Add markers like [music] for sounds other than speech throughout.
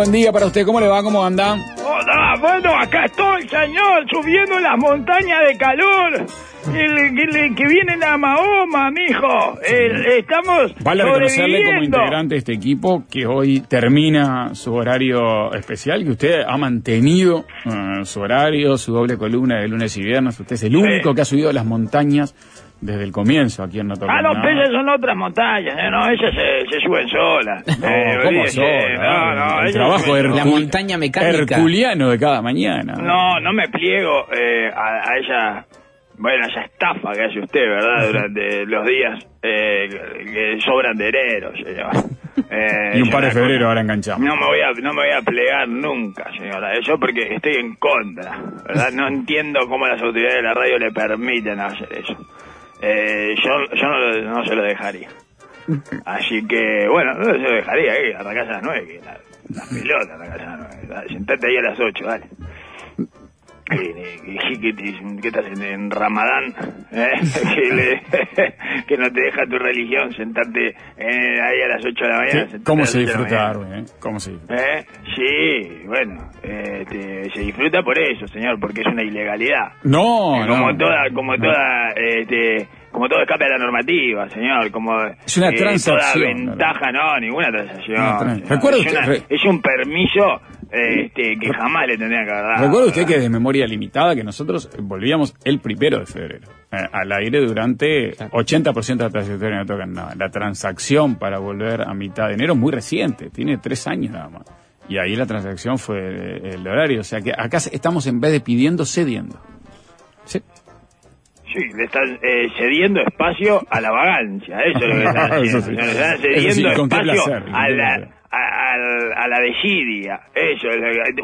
Buen día para usted. ¿Cómo le va? ¿Cómo anda? Hola, bueno, acá estoy, señor, subiendo las montañas de calor. El, el- el que viene la Mahoma, mijo. El- estamos Vale reconocerle como integrante de este equipo que hoy termina su horario especial, que usted ha mantenido eh, su horario, su doble columna de lunes y viernes. Usted es el único que ha subido las montañas desde el comienzo aquí en No Toca Ah, no, pero esas son otras montañas, eh, no, ellas se, se suben solas. No, Eh, ¿cómo olvídese, sola? No, no, el trabajo hercul-. La montaña mecánica. herculiano de cada mañana. No, no me pliego eh, a, a esa, bueno, esa estafa que hace usted, ¿verdad? [laughs] Durante los días eh, que, sobran de enero, señor. [laughs] Eh, Y un par de febrero ahora enganchamos. No me voy a, no me voy a plegar nunca, señora. Eso porque estoy en contra, ¿verdad? No entiendo cómo las autoridades de la radio le permiten hacer eso. Eh, yo yo no, no se lo dejaría. [laughs] Así que, bueno, no se lo dejaría, eh, arrancás a las nueve, que la, la pelota arrancás a las nueve. Dale, Sentate ahí a las ocho, dale. ¿Qué, qué- qué te- qué estás en, Ramadán? ¿Eh? que, que no te deja tu religión sentarte eh, ahí a las 8 de la mañana. ¿Qué- sentarte ¿Cómo se disfruta. Darwin? eh? ¿Cómo se disfruta? ¿Eh? Sí, bueno, eh, te- se disfruta por eso, señor, porque es una ilegalidad. No, Eh, como no. toda, como toda, este, como todo escape a la normativa, señor, como Es una eh, transacción, Toda ventaja, no, ninguna transacción. Recuerde es, usted- una- re- es un permiso este, que jamás le tendría que haber dado. Recuerde usted que es de memoria limitada que nosotros volvíamos el primero de febrero eh, al aire durante 80% de la trayectoria no tocan nada. La transacción para volver a mitad de enero es muy reciente, tiene tres años nada más. Y ahí la transacción fue eh, el horario. O sea que acá estamos en vez de pidiendo, cediendo. Sí. Sí, le están eh, cediendo espacio a la vagancia, eso es lo que [laughs] están haciendo. Eso sí. Le están sí, cediendo con qué espacio placer, con a la, a, a la desidia. Eso,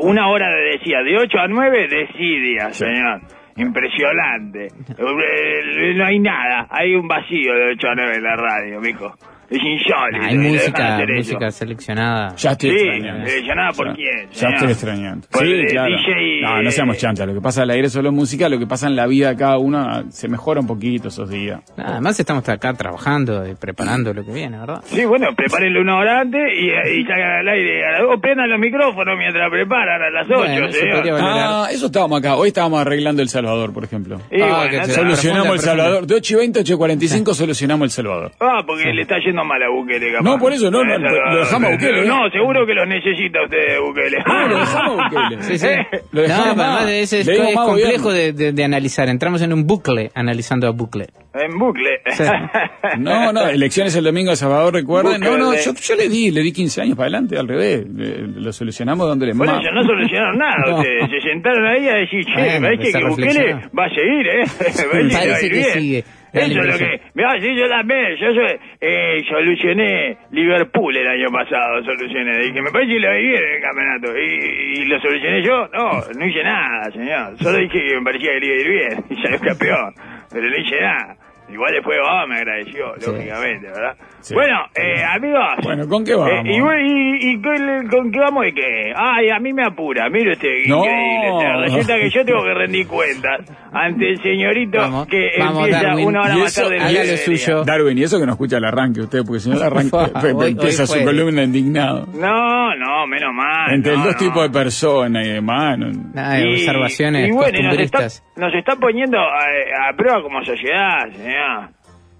una hora de desidia, de 8 a 9, desidia, Sí. señor. Impresionante. Eh, No hay nada, hay un vacío de 8 a 9 en la radio, mijo. Es insólito. Hay dejan música, eso. música seleccionada. Ya estoy Sí, extrañando. seleccionada por Ya- quién, Ya estoy extrañando. Por sí, el claro. DJ, no, no seamos eh, chantas. Lo que pasa al aire es solo música, lo que pasa en la vida de cada uno ah, se mejora un poquito esos días. Nada, además estamos acá trabajando y preparando lo que viene, ¿verdad? Sí, bueno, prepárenlo una hora antes y, y salgan al aire. A las dos prendan los micrófonos mientras preparan a las 8, Bueno, eso señor. Ah, eso estábamos acá. Hoy estábamos arreglando El Salvador, por ejemplo. Y Ah, bueno, que Solucionamos El Salvador. De 8 y 20 a 8 y 45 solucionamos El Salvador. Ah, porque le está yendo mal a Bukele, capaz. No, por eso no, no, Eh, lo dejamos a Bukele, ¿eh? No, seguro que los necesita usted, Bukele. No, lo dejamos a [laughs] Bukele. Sí, sí. Lo no, dejamos pero más. además es, es- es complejo de, de- de analizar. Entramos en un bucle analizando a bucle. En bucle. Sí. [laughs] No, no, elecciones el domingo de Salvador, recuerden. No, no, yo, yo le di, le di 15 años para adelante, al revés. Le- lo solucionamos dándole más. eso no solucionaron nada [laughs] No. ustedes. Se sentaron ahí a decir, che, Bueno, parece que Bukele va a seguir, ¿eh? Parece que a sigue. Eso es lo que... Mirá, sí, yo también. Yo soy, eh, solucioné Liverpool el año pasado, solucioné. Dije, me parece que a ir bien el campeonato. Y, y lo solucioné yo. No, no hice nada, señor. Solo dije que me parecía que le iba a ir bien. [laughs] Y salió campeón. Pero no hice nada. Igual después Obama me agradeció, Sí. lógicamente, ¿verdad? Sí. Bueno, eh, amigos... Bueno, ¿con qué vamos? Eh, y, bueno, y, y con, con qué vamos de qué? Ay, a mí me apura, mire usted, No. increíble. este, Resulta que yo tengo que rendir cuentas ante el señorito Vamos, que vamos, empieza Darwin. una hora Y más tarde. haga lo suyo. Darwin, y eso que no escucha el arranque usted, porque si no el [laughs] arranque Hoy- hoy empieza su columna indignado. No, no, menos mal. Entre no, dos no. tipos de personas y demás. no- Nada de observaciones y bueno, y nos está, costumbristas. nos está poniendo a, a prueba como sociedad, señor.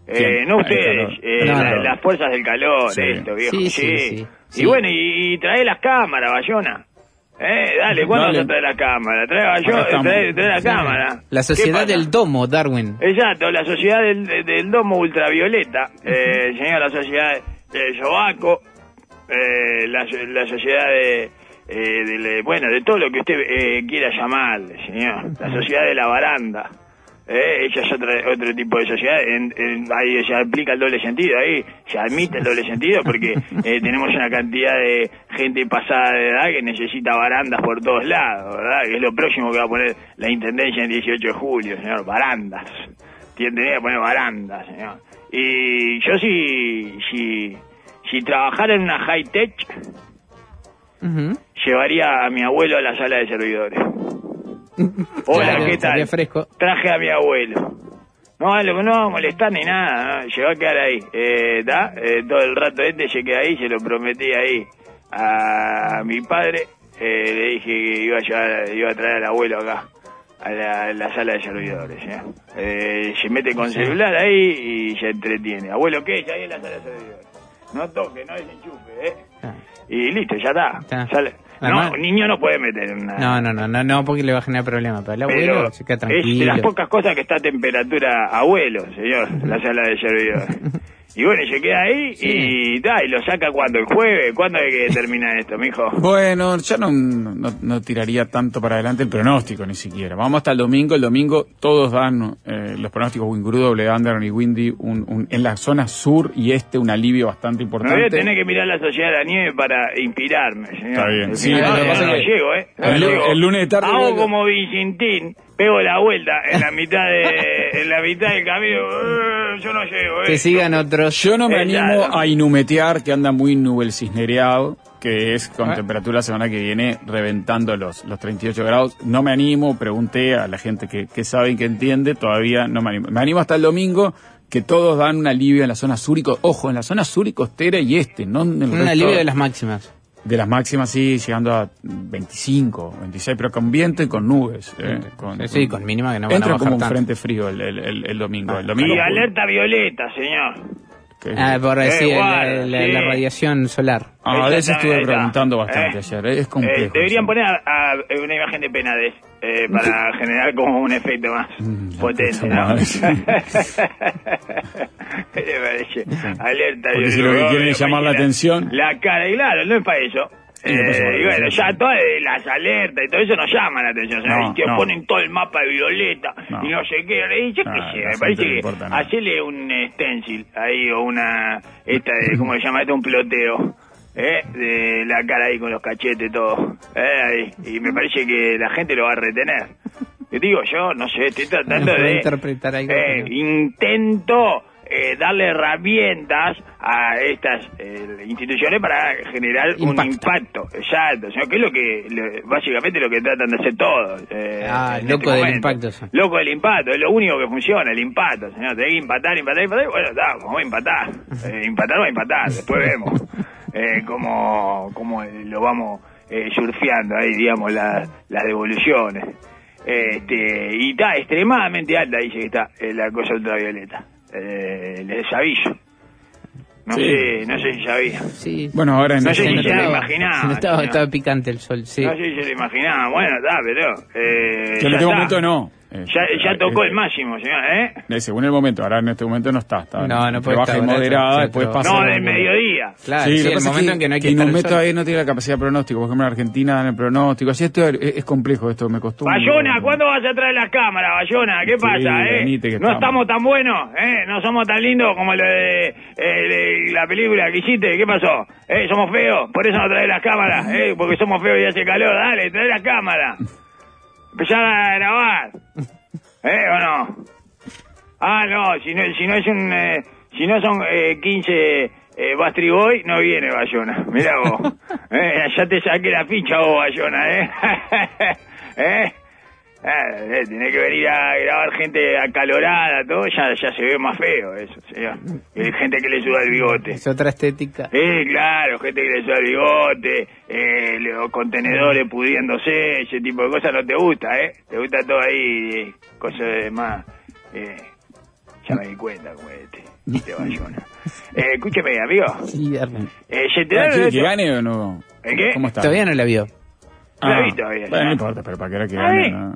Eh, no ustedes, eh, No, la- no. las fuerzas del calor, Sí. esto, viejo. Sí, sí, sí, sí. Y bueno, y, y trae las cámaras, Bayona. Eh, dale, ¿cuándo Dale. vas a traer la cámara? Trae, Bayona, trae, trae la Sí. cámara. La ¿Qué sociedad del domo, Darwin. Exacto, la sociedad del, de- del domo ultravioleta, eh, señor, la sociedad de Sobaco, eh, la, la sociedad de, eh, del- bueno, de todo lo que usted eh, quiera llamarle, señor. La sociedad de la baranda. Eh, ella es otro, otro tipo de sociedad, en, en- ahí se aplica el doble sentido, ahí se admite el doble sentido porque [laughs] eh, tenemos una cantidad de gente pasada de edad que necesita barandas por todos lados, ¿verdad? Que es lo próximo que va a poner la Intendencia el 18 de julio, señor, barandas. Tiene que poner barandas, señor. Y yo si, si, si trabajara en una high-tech, Ujú. llevaría a mi abuelo a la sala de servidores. Hola, Claro, ¿qué tal? fresco. Traje a mi abuelo. No, que no va a molestar ni nada, ¿no? llegó a quedar ahí. Eh, ¿da? Eh, todo el rato este queda ahí, se lo prometí ahí a mi padre. Eh, le dije que iba a, llevar, iba a traer al abuelo acá, a la, sala de servidores. ¿eh? Se mete con celular ahí y se entretiene. Abuelo, ¿qué? Ya ahí en la sala de servidores. No toque, no desenchufe, ¿eh? Ah. Y listo, ya está. Está. Sale. Además- no, niño no puede meter una... No, no, no, no, no, porque le va a generar problemas. Pero el abuelo Pero se queda es de las pocas cosas que está a temperatura abuelo, señor, la sala de servidores. [laughs] Y bueno, se queda ahí y, da, y lo saca cuando, el jueves, ¿cuándo hay que [laughs] terminar esto, mijo? Bueno, ya no, no, no tiraría tanto para adelante el pronóstico ni siquiera. Vamos hasta el domingo. El domingo todos dan eh, los pronósticos Winguru, Underground y Windy un, un- en la zona sur y este un alivio bastante Me voy a importante. tener que mirar la Sociedad de la Nieve para inspirarme, señor. Está bien. El Sí, final lo que no, pasa no es que llego, ¿eh? No el lu- llego. el lunes de tarde Hago como Vicentín, pego la vuelta en la mitad de, en la mitad del camino. eh, yo no llego, ¿eh? Que sigan otros. Yo no me Exacto. animo a inumetear que anda muy nubel cisnereado, que es con Ah. temperatura la semana que viene reventando los, los 38 grados. No me animo, pregunté a la gente que, que sabe y que entiende, todavía no me animo. Me animo hasta el domingo, que todos dan un alivio en la zona sur y ojo, en la zona sur y costera y este, no en el Un resto alivio de las máximas. De las máximas, sí, llegando a 25, 26, pero con viento y con nubes. eh, Sí, sí, con mínima que no van a Entra bajar como un tanto. frente frío el, el, el- el domingo. el domingo Y alerta violeta, señor. Ah, por decir, Eh, la, la- sí. la radiación solar. Ah, de eso estuve preguntando está. bastante Eh, ayer. Es complejo. Eh, deberían eso. poner a, a- una imagen de Penades eh, para generar como un efecto más Mm, potente, ¿no? [laughs] ¿Qué le parece? Alerta. Porque si lo que quieren es llamar la la- atención. La cara, y claro, no es para eso. Eh, y bueno, ya todas las alertas y todo eso no llama la atención. O sea, No, y te no. ponen todo el mapa de violeta No. y no sé qué. Y yo No, qué sé, me parece que hacerle un stencil ahí o una, esta de, ¿cómo se llama esto? Un ploteo. ¿eh? De la cara ahí con los cachetes todo. ¿eh? Ahí. Y me parece que la gente lo va a retener. Te digo yo, no sé, estoy tratando de... interpretar algo, eh, intento eh, darle herramientas a estas eh, instituciones para generar un Impacto. Exacto. O sea, que es lo que, básicamente lo que tratan de hacer todos. eh, Ah, en loco este del momento. impacto, sí. Loco del impacto, es lo único que funciona, el impacto, señor. Tenés que empatar, empatar, empatar. Bueno, está, vamos a empatar. [laughs] Eh, empatar, vamos a empatar. Después vemos eh, cómo, cómo lo vamos eh, surfeando ahí, digamos, las, las devoluciones. Este, y está extremadamente alta, dice que está eh, la cosa ultravioleta. Eh, les aviso. No Sí. sé, no sé si sabía. Sí. Bueno, ahora en No sé si se lo estaba, imaginaba, se notaba, estaba picante el sol, sí. No sé si se lo imaginaba. Bueno, está, pero... Eh, que en este momento no. Eh, Ya, ya eh, tocó eh, el máximo, señor, ¿eh? Según el momento, ahora en este momento no está. está No, no puede estar, moderada, después pasa. No, del mediodía. Claro, Sí, sí, el momento es en que no hay que estar sol. ahí no tiene la capacidad de pronóstico. Por ejemplo, en Argentina en el pronóstico. Así esto es, es complejo esto, me costó. Bayona, ¿cuándo vas a traer las cámaras, Bayona? ¿Qué Sí, pasa, eh? venite no estamos. estamos tan buenos, ¿eh? No somos tan lindos como lo de, eh, de la película que hiciste. ¿Qué pasó? ¿Eh? ¿Somos feos? Por eso no traes las cámaras, ¿eh? Porque somos feos y hace calor. Dale, trae las cámaras. Empezar a grabar. [laughs] ¿Eh o no? Ah, no, si no, si no es un... eh, si no son eh, 15 eh, Bastry Boy, no viene Bayona. Mirá vos. [laughs] eh, ya te saqué la ficha vos, Bayona, ¿eh? [laughs] ¿Eh? Ah, eh, tenés que venir a grabar gente acalorada, todo, ya, ya se ve más feo eso, señor. Gente que le suda el bigote. Es otra estética. Eh, claro, gente que le suda el bigote, eh, los contenedores pudiéndose, ese tipo de cosas no te gusta, ¿eh? Te gusta todo ahí, eh, cosas de más... Eh, ya me di cuenta como este, este bayona. [laughs] Eh, escúcheme, amigo, Sí, Arlen. eh, ¿se Ah, enteraron de ¿quiere que gane o no? ¿El qué? ¿Cómo está? Todavía no la vio. No la vi todavía, Bueno, no importa, pero para que era que Ah, gane. ¿eh? ¿no?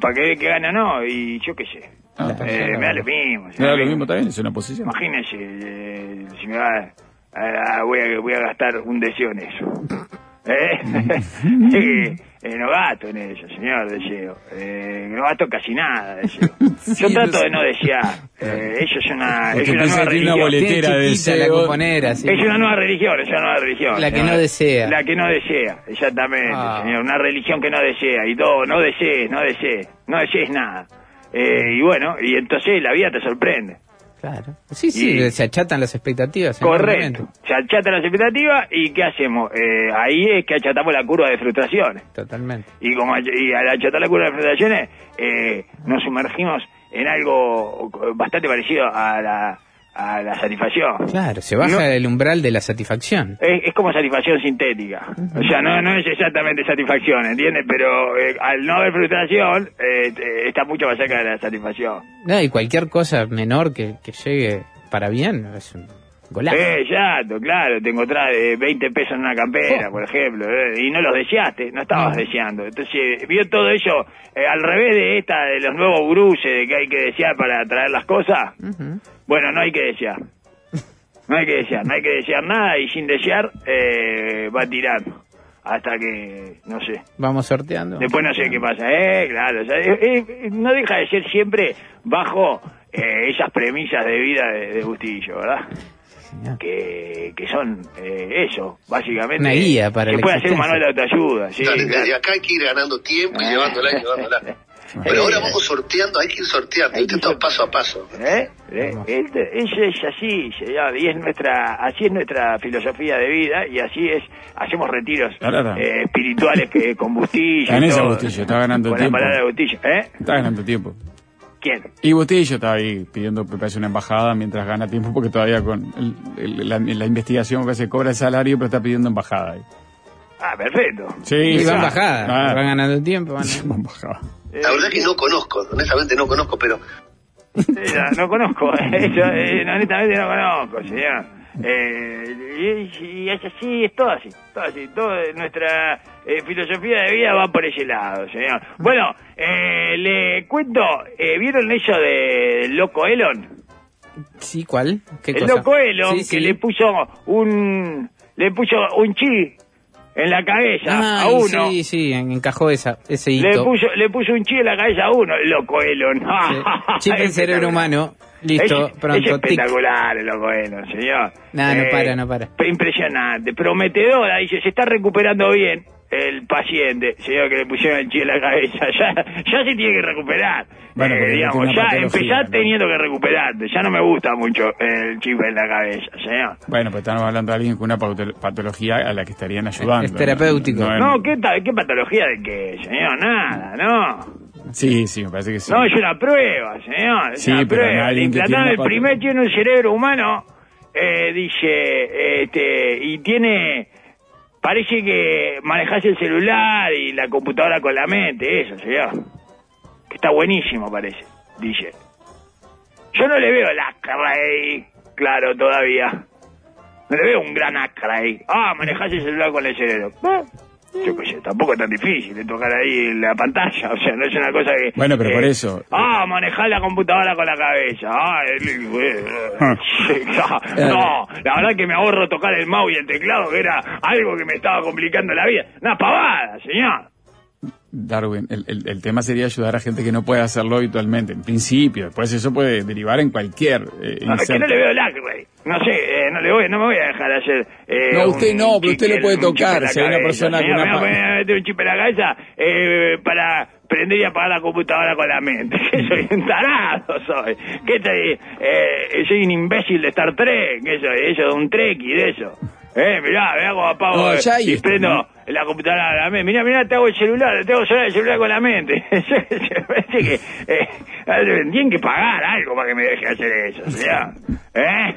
Para que, que gane no, y yo qué sé. Ah, Eh, me da lo mismo. Me da lo mismo también, es una posición. Imagínese, eh, si me va, a- a- voy, a, voy a gastar un deseo en eso. [laughs] ¿Eh? [laughs] eh, no gasto en eso, señor, deseo. Eh, no gasto casi nada, deseo. Yo [laughs] trato no sé. de no desear. [laughs] Eh, eso es una, Porque es una nueva tiene una religión. boletera de la deseo. cuponera, sí. Es una nueva religión, es una nueva religión. La que señor. no desea. La que no desea, exactamente, Ah. señor. Una religión que no desea. Y todo, no desees, no desees, no desees nada. Eh, y bueno, y entonces la vida te sorprende. Claro. Sí, sí, Y- se achatan las expectativas. Correcto. Se achatan las expectativas y ¿qué hacemos? Eh, ahí es que achatamos la curva de frustraciones. Totalmente. Y como y al achatar la curva de frustraciones, eh, nos sumergimos en algo bastante parecido a la, a la satisfacción. Claro, se baja No. el umbral de la satisfacción. Es, es como satisfacción sintética. O sea, no, no es exactamente satisfacción, ¿entiendes? Pero eh, al no haber frustración, eh, eh, está mucho más cerca de la satisfacción. No, y cualquier cosa menor que, que llegue para bien es un golazo. Eh, exacto, claro, te encontrás eh, 20 pesos en una campera, Oh. por ejemplo, eh, y no los deseaste, no estabas No. deseando. Entonces, vio todo eso eh, al revés de esta, de los nuevos bruces, de que hay que desear para atraer las cosas. Bueno, no hay que desear. No hay que desear, no hay que desear nada y sin desear eh, va tirando. Hasta que, no sé, Vamos sorteando. Después no sé qué pasa, eh, claro, o sea, eh, eh, no deja de ser siempre bajo eh, esas premisas de vida de, de Bustillo, ¿verdad? Que, que son eh, eso, básicamente. Una guía para Se puede hacer un manual de autoayuda, sí. Dale, claro. desde acá hay que ir ganando tiempo y Ah. llevándola y llevándola. [laughs] Pero ahora vamos sorteando, hay que ir sorteando, Hay que sortear. paso a paso. ¿Eh? ¿Eh? Vamos. Este- Eso es así, señor, y es nuestra, así es nuestra filosofía de vida y así es, hacemos retiros eh, espirituales que con [laughs] Bustillo. En y todo. Bustillo, está ganando Con tiempo. la palabra de Bustillo, ¿eh? Está ganando tiempo. ¿Quién? Y Bustillo está ahí pidiendo me parece una embajada mientras gana tiempo porque todavía con el- el- la, la investigación que se cobra el salario pero está pidiendo embajada ahí. Ah, perfecto. Sí, Y van claro. bajada, Claro. van ganando tiempo. [laughs] Van... Embajada. La verdad que no conozco, honestamente no conozco, pero Eh, no, no conozco, [laughs] eso, eh, honestamente no conozco, señor. Eh, y, y es así, es todo así, todo así, todo nuestra eh, filosofía de vida va por ese lado, señor. Bueno, eh, le cuento, eh, ¿vieron eso de Loco Elon? Sí, ¿cuál? ¿Qué El cosa? Loco Elon Sí, sí. que le puso un, le puso un chi en la cabeza a uno. Sí, sí, en- encajó esa, ese Le hito. puso, le puso un chi en la cabeza a uno, el Loco Elon. Sí. [laughs] Chip en cerebro humano, listo, es, pronto. Es tic. espectacular el loco Elon, señor. No, no para, no para. Impresionante, prometedora, dice, se está recuperando bien el paciente, señor, que le pusieron el chi en la cabeza. [laughs] Ya, ya se tiene que recuperar. Bueno, Eh, digamos, ya empezás ¿no? teniendo que recuperarte. Ya no me gusta mucho el chip en la cabeza, señor. Bueno, pues estamos hablando de alguien con una pato- patología a la que estarían ayudando. Es terapéutico. No, No, ¿qué, tal, ¿qué patología de qué, señor? Nada, no. Sí, sí, me parece que sí. No, es una prueba, señor. Es Sí, una pero prueba. Le implantaron el primer tiene un cerebro humano, eh, dice, este, y tiene, parece que manejás el celular y la computadora con la mente, eso, señor. Que está buenísimo, parece, dice. Yo no le veo el acra ahí, claro, todavía. No le veo un gran acra ahí. Ah, manejás el celular con el cerebro. Eh, Yo qué sé, tampoco es tan difícil de tocar ahí la pantalla, o sea, no es una cosa que... Bueno, pero eh, por eso. Ah, manejar la computadora con la cabeza. Ah, el- Ah. [laughs] no, la verdad que me ahorro tocar el mouse y el teclado, que era algo que me estaba complicando la vida. Una pavada, señor. Darwin, el, el- el tema sería ayudar a gente que no puede hacerlo habitualmente, en principio. Después eso puede derivar en cualquier eh, No, es que no le veo el acre. No sé, eh, no le voy, no me voy a dejar hacer. eh, No, usted no, pero usted lo puede tocar, si hay una persona con me una voy pa- a meter un chip en la cabeza eh, para prender y apagar la computadora con la mente. [laughs] Que soy un tarado, soy. Que soy, eh, soy un imbécil de Star Trek, que soy, eso un Trek y de eso. Eh, mirá, mirá cómo apago No, ya hay y esto, prendo ¿no? la computadora con la mente. Mirá, mirá, te hago el celular, te hago sonar el celular con la mente. [laughs] Se parece que eh, tienen que pagar algo para que me deje hacer eso, señor. ¿Eh?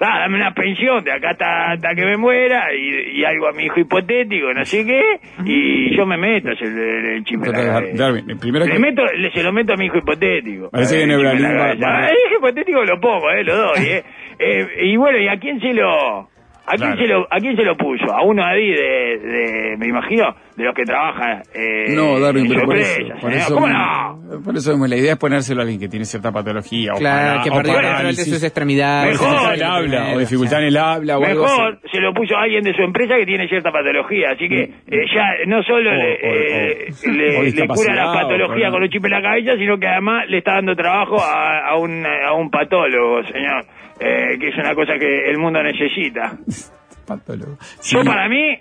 Ah, dame una pensión de acá hasta, hasta que me muera y, y algo a mi hijo hipotético, no sé qué, y yo me meto el, el, el chip. Darwin, primero Le que- meto, le, se lo meto a mi hijo hipotético. Parece que Eh, el Ah, El hijo hipotético lo pongo, eh, lo doy, eh. [laughs] Eh, y bueno, ¿y a quién se lo... ¿A quién, Claro. se lo, ¿A quién se lo puso? A uno ahí de, de me imagino, de los que trabajan eh, No, Darwin, pero por eso, por ¿eh? eso ¿Cómo no? Por eso la idea es ponérselo a alguien que tiene cierta patología. o Claro, para- que o perdió el control de sus extremidades. Mejor. dificultad en el habla, o dificultad en el habla, o algo así. Mejor se lo puso a alguien de su empresa que tiene cierta patología, así que eh, ya no solo O- le, o- eh, o- le- o cura la o patología con- con un chip en la cabeza, sino que además le está dando trabajo a, a un, a un patólogo, señor, eh, que es una cosa que el mundo necesita. [laughs] Patólogo. Sí. Yo para mí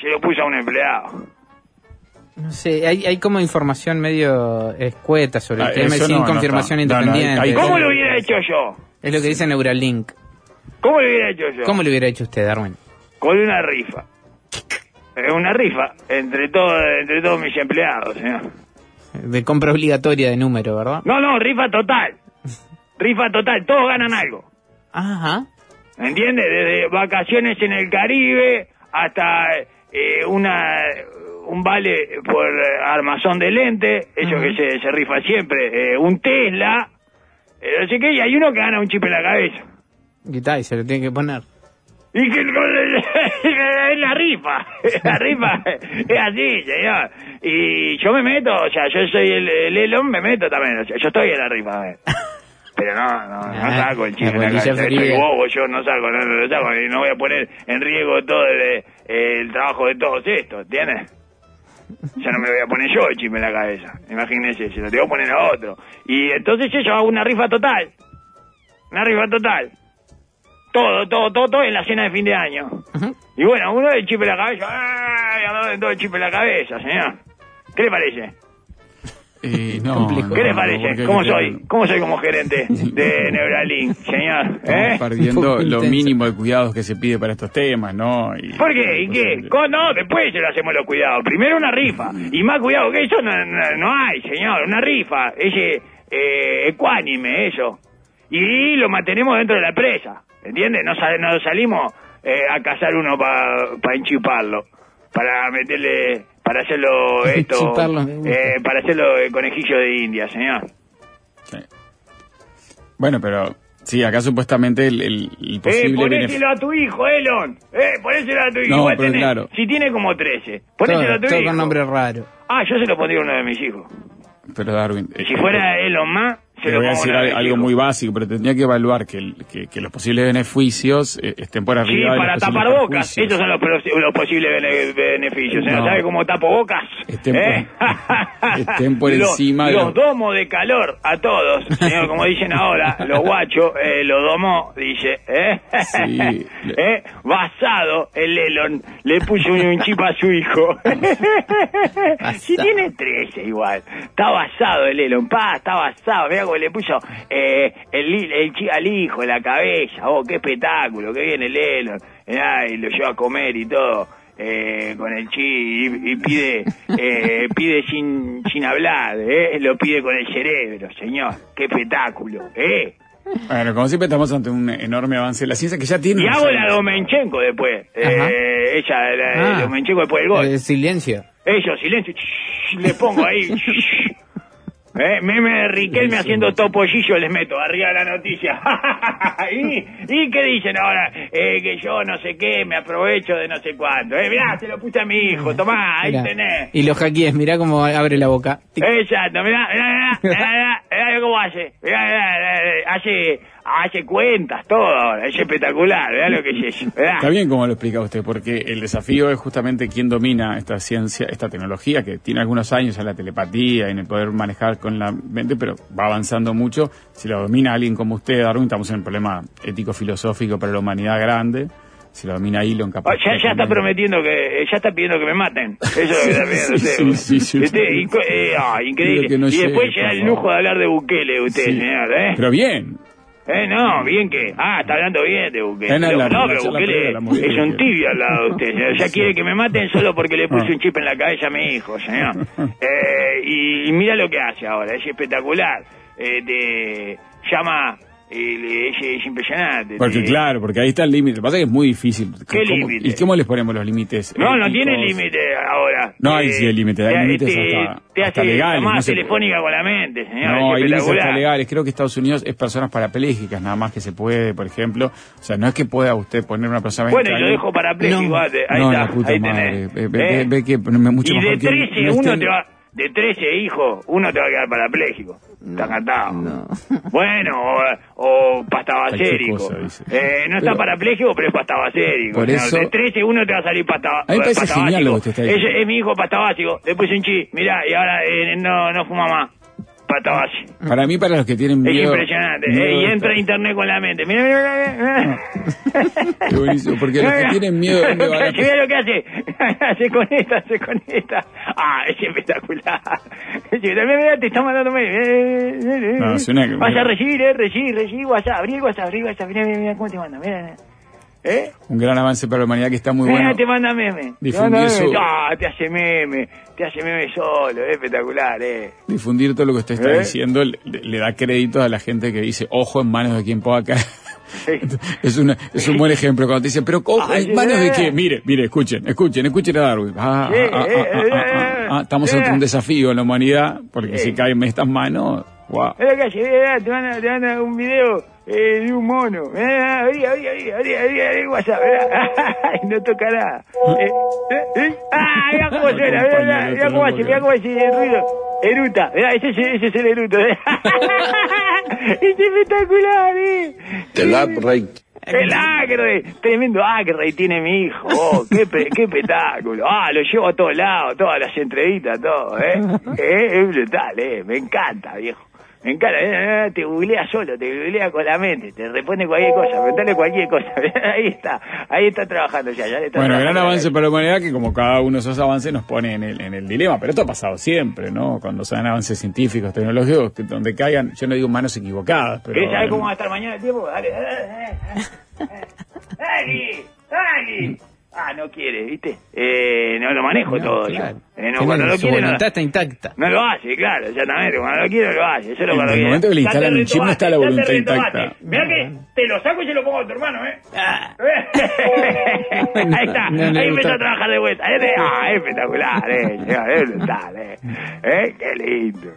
se lo puso a un empleado. No sé, hay, hay como información medio escueta sobre el Ah, tema sin no, no confirmación está. No, no, hay- independiente. hay- ¿Cómo lo hubiera hecho yo? Es lo que dice Neuralink. ¿Cómo lo hubiera hecho yo? ¿Cómo lo hubiera hecho usted, Darwin? Con una rifa. Es una rifa entre, todo, entre todos mis empleados, señor. De compra obligatoria de número, ¿verdad? No, no, rifa total. Rifa total, todos ganan algo. Ajá. ¿Entiendes? Desde vacaciones en el Caribe hasta eh, una un vale por armazón de lente, eso que se, se rifa siempre, eh, un Tesla, eh, no sé qué, y hay uno que gana un chip en la cabeza. Y tal, y se lo tiene que poner. Y que [laughs] es la rifa, la rifa [laughs] es así, señor. Y yo me meto, o sea, yo soy el, el Elon, me meto también, o sea, yo estoy en la rifa. [laughs] Pero no, no, no Ah, saco el chip en la cabeza, soy bobo, yo no saco, no, no lo saco, y no voy a poner en riesgo todo el, el trabajo de todos estos, ¿entiendes? Ya no me voy a poner yo el chip en la cabeza, imagínese, se lo tengo que poner a otro. Y entonces yo hago una rifa total, una rifa total. Todo, todo, todo, todo en la cena de fin de año. Y bueno, uno del chip en la cabeza. ¡Ay! Todo el chip en la cabeza, señor. ¿Qué le parece? Eh, no, Complejo. no, ¿Qué le parece? ¿Cómo soy? ¿Cómo soy como gerente de [laughs] Neuralink, señor? ¿Eh? Perdiendo lo mínimo de cuidados que se pide para estos temas, ¿no? Y- ¿Por qué? ¿Y qué? Co- No, después se lo hacemos los cuidados. Primero una rifa. Y más cuidado que eso no, no, no hay, señor. Una rifa. Ese eh, ecuánime, eso. Y lo mantenemos dentro de la empresa. ¿Entiendes? No, sal- no salimos eh, a cazar uno para enchuparlo. Para meterle... Para hacerlo [laughs] esto... Eh, para hacerlo el conejillo de India, señor. Sí. Bueno, pero sí, acá supuestamente el, el- el Eh, posible ponéselo a tu hijo, Elon. Eh, ponéselo a tu hijo. No, Igual pero tenés- claro. Si tiene como 13. Ponéselo Todo, a tu todo hijo. con nombre raro. Ah, yo se lo pondría a uno de mis hijos. Pero Darwin, eh, Si fuera Elon más, te voy a decir algo muy básico, pero tendría que evaluar que, el- que, que los posibles beneficios eh, estén por Sí, arriba los para tapar bocas. Esos son los, posibles bene- beneficios. ¿Se No. ¿Sabe cómo tapo bocas? Estén ¿Eh? por- [laughs] estén por Los- encima de Los los- domos de calor a todos. Señor, [laughs] como dicen ahora, los guachos, eh, los domos, dice. ¿eh? Sí. [laughs] ¿Eh? Basado, el Elon le puso un, chip a su hijo. si tiene 13 igual. Está basado el Elon, pa, está basado. Le puso eh, el, el chi- al hijo en la cabeza. Oh, qué espectáculo, qué bien el y lo lleva a comer y todo. eh, con el chi y, y pide [laughs] eh, pide sin sin hablar eh, lo pide con el cerebro señor qué espectáculo eh Bueno, como siempre estamos ante un enorme avance de la ciencia que ya tiene... y hago la. Domenchenko después eh, ella la, Ah. Domenchenko después del gol Eh, silencio. ellos silencio le pongo ahí. [laughs] Eh, meme de Riquelme haciendo topollillo les meto arriba de la noticia. ¿Y, ¿Y qué dicen ahora? Eh, que yo no sé qué, me aprovecho de no sé cuánto. Eh, mirá, se lo puse a mi hijo, tomá, ahí Mirá. tenés. Y los hackees, mirá cómo abre la boca. Exacto, mirá, mirá, mirá, mirá, mirá, mirá cómo hace. Mirá, mirá, mirá, mirá, hace, hace cuentas, todo ahora, es espectacular, mirá lo que es eso. Está bien como lo explica usted, porque el desafío es justamente quién domina esta ciencia, esta tecnología, que tiene algunos años en la telepatía y en el poder manejar con la mente, pero va avanzando mucho. Si lo domina alguien como usted, Darwin, estamos en un problema ético-filosófico para la humanidad grande. Si lo domina Elon, capaz. Oh, ya, ya está prometiendo que, ya está pidiendo que me maten. Eso es lo que está [laughs] pidiendo usted. Sí, sí, sí. Usted, inco- eh, ah, increíble. Y después llega el lujo de hablar de Bukele, usted, Sí. señor, ¿eh? Pero bien. Eh, no, bien que. Ah, está hablando bien de Bukele. Eh, no, la- no, la pero Bukele es un tibio al lado de usted. señor. Ya [laughs] quiere que me maten solo porque le puse Ah. un chip en la cabeza a mi hijo, señor. [laughs] Eh, y, y mira lo que hace ahora, es espectacular. Eh, te llama. Eh, es, es impresionante. Porque claro, porque ahí está el límite. Lo que pasa es que es muy difícil. ¿Qué. ¿Y cómo les ponemos los límites? No, no tiene límite ahora. No hay sí el límite, hay te- límites te- hasta- te hasta hace legales, llamada no se- telefónica con la mente, señor. No, hay límites hasta legales. Creo que Estados Unidos es personas parapléjicas, nada más que se puede, por ejemplo. O sea, no es que pueda usted poner una persona Bueno, y mental- lo dejo para No. Ahí no, está, la puta ahí madre. tenés. Ve, ve- ¿Eh? ve que mucho y mejor de que 13 no uno estén- te va... de 13 hijos, uno te va a quedar parapléjico. Está cantado. [laughs] Bueno, o, o pastabacérico. Eh, no está parapléjico, pero es pastabacérico. Por No, eso- De 13 uno te va a salir pasta, A mí me parece pastabásico. genial lo que usted está diciendo. Ese es mi hijo pastabásico. Le puse un chi, mirá, y ahora eh, no, no fuma más. Pastabásico. Para mí, para los que tienen Es miedo... impresionante. miedo Eh, y entra a esta- internet con la mente. Mira, mira, mira, mira. Qué buenísimo, porque los que tienen miedo... ¿dónde [laughs] van a- Mira lo que hace. [laughs] se conecta, se conecta. Ah, es espectacular. Es espectacular. Mira, mira, te está mandando mail. No, suena que- Vas a recibir, eh, recibir, recibir WhatsApp. Abrí el WhatsApp, abrí el WhatsApp. Mira, mira, mira cómo te manda. Mira, mira. ¿Eh? Un gran avance para la humanidad que está muy bueno. te manda meme. Te Difundir manda meme. su- Ah, te hace meme. Te hace meme solo. Es espectacular, eh. Difundir todo lo que usted está ¿Eh? diciendo le, le da crédito a la gente que dice, ojo en manos de quien pueda caer. [laughs] es, una, es un buen ejemplo cuando te dicen, pero ojo, Ay, ¿en manos de qué? Mire, mire, escuchen, escuchen, escuchen a Darwin. Ah, Sí, ah, ah, ah, ah, ah, ah, ah, Estamos ante un desafío en la humanidad, porque Sí. si caen en estas manos, wow. Mira, te manda, te manda un video eh, de un mono. Mira, abrí, abrí, abrí, abrí, abrí, abrí WhatsApp. Mira, [laughs] no toca nada. Eh, eh, eh. Ah, mira cómo suena, mira, mira, mira cómo hace, mira cómo hace el ruido. Eruta, mira, ese, es- ese es el eruto. ¿eh? [laughs] es espectacular, eh. El upgrade. El acre, tremendo acre tiene mi hijo, oh, qué, pe- qué espectáculo. Ah, lo llevo a todos lados, todas las entrevistas, todo, ¿eh? [laughs] ¿Eh? Es brutal, ¿eh? Me encanta, viejo. Me encanta, eh, eh, te googlea solo, te googlea con la mente, te responde cualquier cosa, preguntale cualquier cosa. [laughs] ahí está, ahí está trabajando ya, ya le está Bueno, gran avance para la humanidad que como cada uno de esos avances nos pone en el, en el dilema, pero esto ha pasado siempre, ¿no? Cuando se dan avances científicos, tecnológicos, que donde caigan, yo no digo manos equivocadas, pero... ¿Querés saber cómo va a estar mañana el tiempo? Dale, dale, dale, dale. Dale, dale. Ah, no quiere, ¿viste? Eh, no lo manejo No, todo claro. yo. Eh, no, cuando lo su quiere, no, voluntad está intacta. no lo hace, claro, exactamente. Cuando lo quiere, lo hace. Eso es lo En el momento que le instalan un chip, no está la voluntad intacta. Mirá que te lo saco y se lo pongo a tu hermano, ¿eh? [laughs] ahí está, No ahí empezó a trabajar de vuelta. Ah, es espectacular, eh. [laughs] Es brutal, eh. ¿Eh? Qué lindo.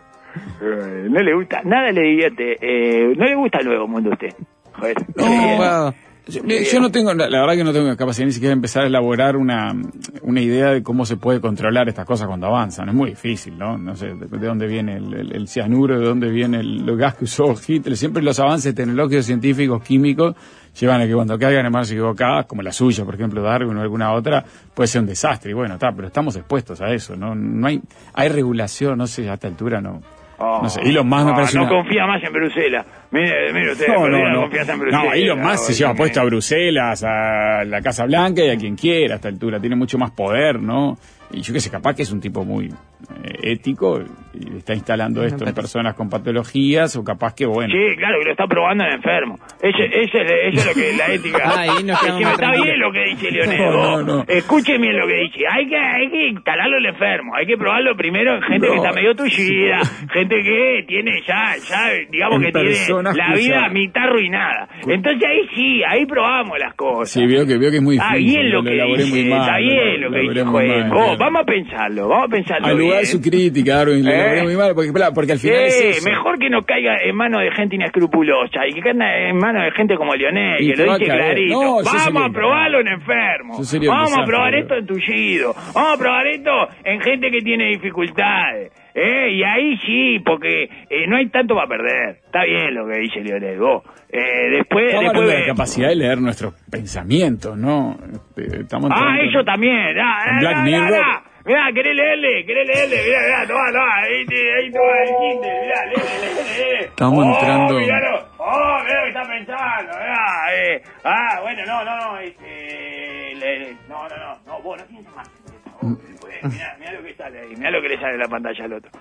Eh, No le gusta, nada le divierte. Eh, no le gusta el nuevo mundo a usted. Joder. No. Yo, yo no tengo, la, la verdad que no tengo capacidad ni siquiera de empezar a elaborar una, una idea de cómo se puede controlar estas cosas cuando avanzan. Es muy difícil, ¿no? No sé de, de dónde viene el, el- el cianuro, de dónde viene el, el gas que usó Hitler. Siempre los avances tecnológicos, científicos, químicos, llevan a que cuando caigan en manos equivocadas, como la suya, por ejemplo, Darwin o alguna otra, puede ser un desastre. Y bueno, está, pero estamos expuestos a eso, ¿no? No hay, hay regulación, no sé, a esta altura no. Oh, no sé, Elon Musk me no, parece no una- confía más en Bruselas. Mire, mire usted, no, no, no. confianza en Bruselas. No, Elon Musk se lleva puesto a Bruselas, a la Casa Blanca y a quien quiera a esta altura. Tiene mucho más poder, ¿no? Y yo que sé, capaz que es un tipo muy eh, ético y está instalando esto en personas con patologías o capaz que, bueno. Sí, claro, que lo está probando en enfermo. Ese, ese, es- eso es lo que la [laughs] ética. Ah, ahí nos Decime, más está bien lo que dice Leonel. No, no, no. Escuche bien lo que dice. Hay que, hay que instalarlo en el enfermo. Hay que probarlo primero en gente No. que está medio tullida, gente que tiene ya, ya digamos En que tiene la vida mitad arruinada. Entonces ahí sí, ahí probamos las cosas. Sí, veo que, veo que es muy Está difícil. bien lo que dice, está bien lo que dice, vamos a pensarlo, vamos a pensarlo Al lugar su crítica, Darwin, lo ¿Eh? muy mal, porque, al final es eso. mejor que no caiga en manos de gente inescrupulosa y que caiga en manos de gente como Lionel, Y que lo dice clarito. No, Vamos a probarlo en desastre. enfermo. Yo sería un Vamos a probar esto en tullido. Vamos a probar esto en gente que tiene dificultades. ¿Eh? Y ahí sí, porque eh, no hay tanto para perder. Está bien lo que dice Lionel. Vos. Eh, después, Estamos después de la capacidad de leer nuestros pensamientos, ¿no? Este, Estamos Ah, entrando en- eso también. Ah, Con ah, Black ah, Mirror. ah. Mirá, querés leerle, querés leerle, mirá, mirá, tomá, tomá, ahí, ahí tomá el Kindle, mirá, leele, leele, leele. Estamos oh, entrando- Miralo, oh, mirá lo que está pensando, mirá, eh. Ah, bueno, no, no, no, este, le- no, no, no, no, vos no tienes más. Mirá, mirá lo que sale ahí, mirá lo que le sale la pantalla al otro.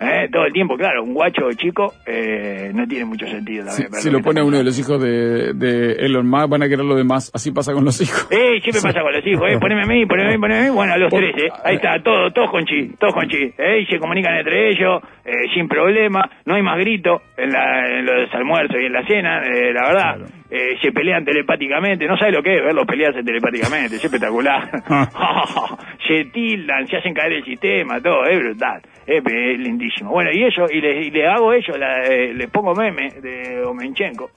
Eh, todo el tiempo, claro, un guacho chico eh, no tiene mucho sentido Si, también. si lo pone a uno de los hijos de, de Elon Musk, van a querer lo demás. Así pasa con los hijos. Eh, siempre pasa con los hijos, eh. Poneme a mí, poneme a mí, poneme a mí. Bueno, a los Por- tres, eh. Ahí está, todos, todos con chi, todos con chi. Eh, y se comunican entre ellos, eh, sin problema. No hay más grito en, la, en los almuerzos y en la cena, eh, la verdad. Claro. Eh, se pelean telepáticamente. No sabe lo que es verlos pelearse telepáticamente. Es espectacular. [laughs] se tildan, se hacen caer el sistema, todo. Es brutal. Es, lindísimo. Bueno, y eso, y le, y le hago eso, la, eh, le pongo meme de Omenchenko.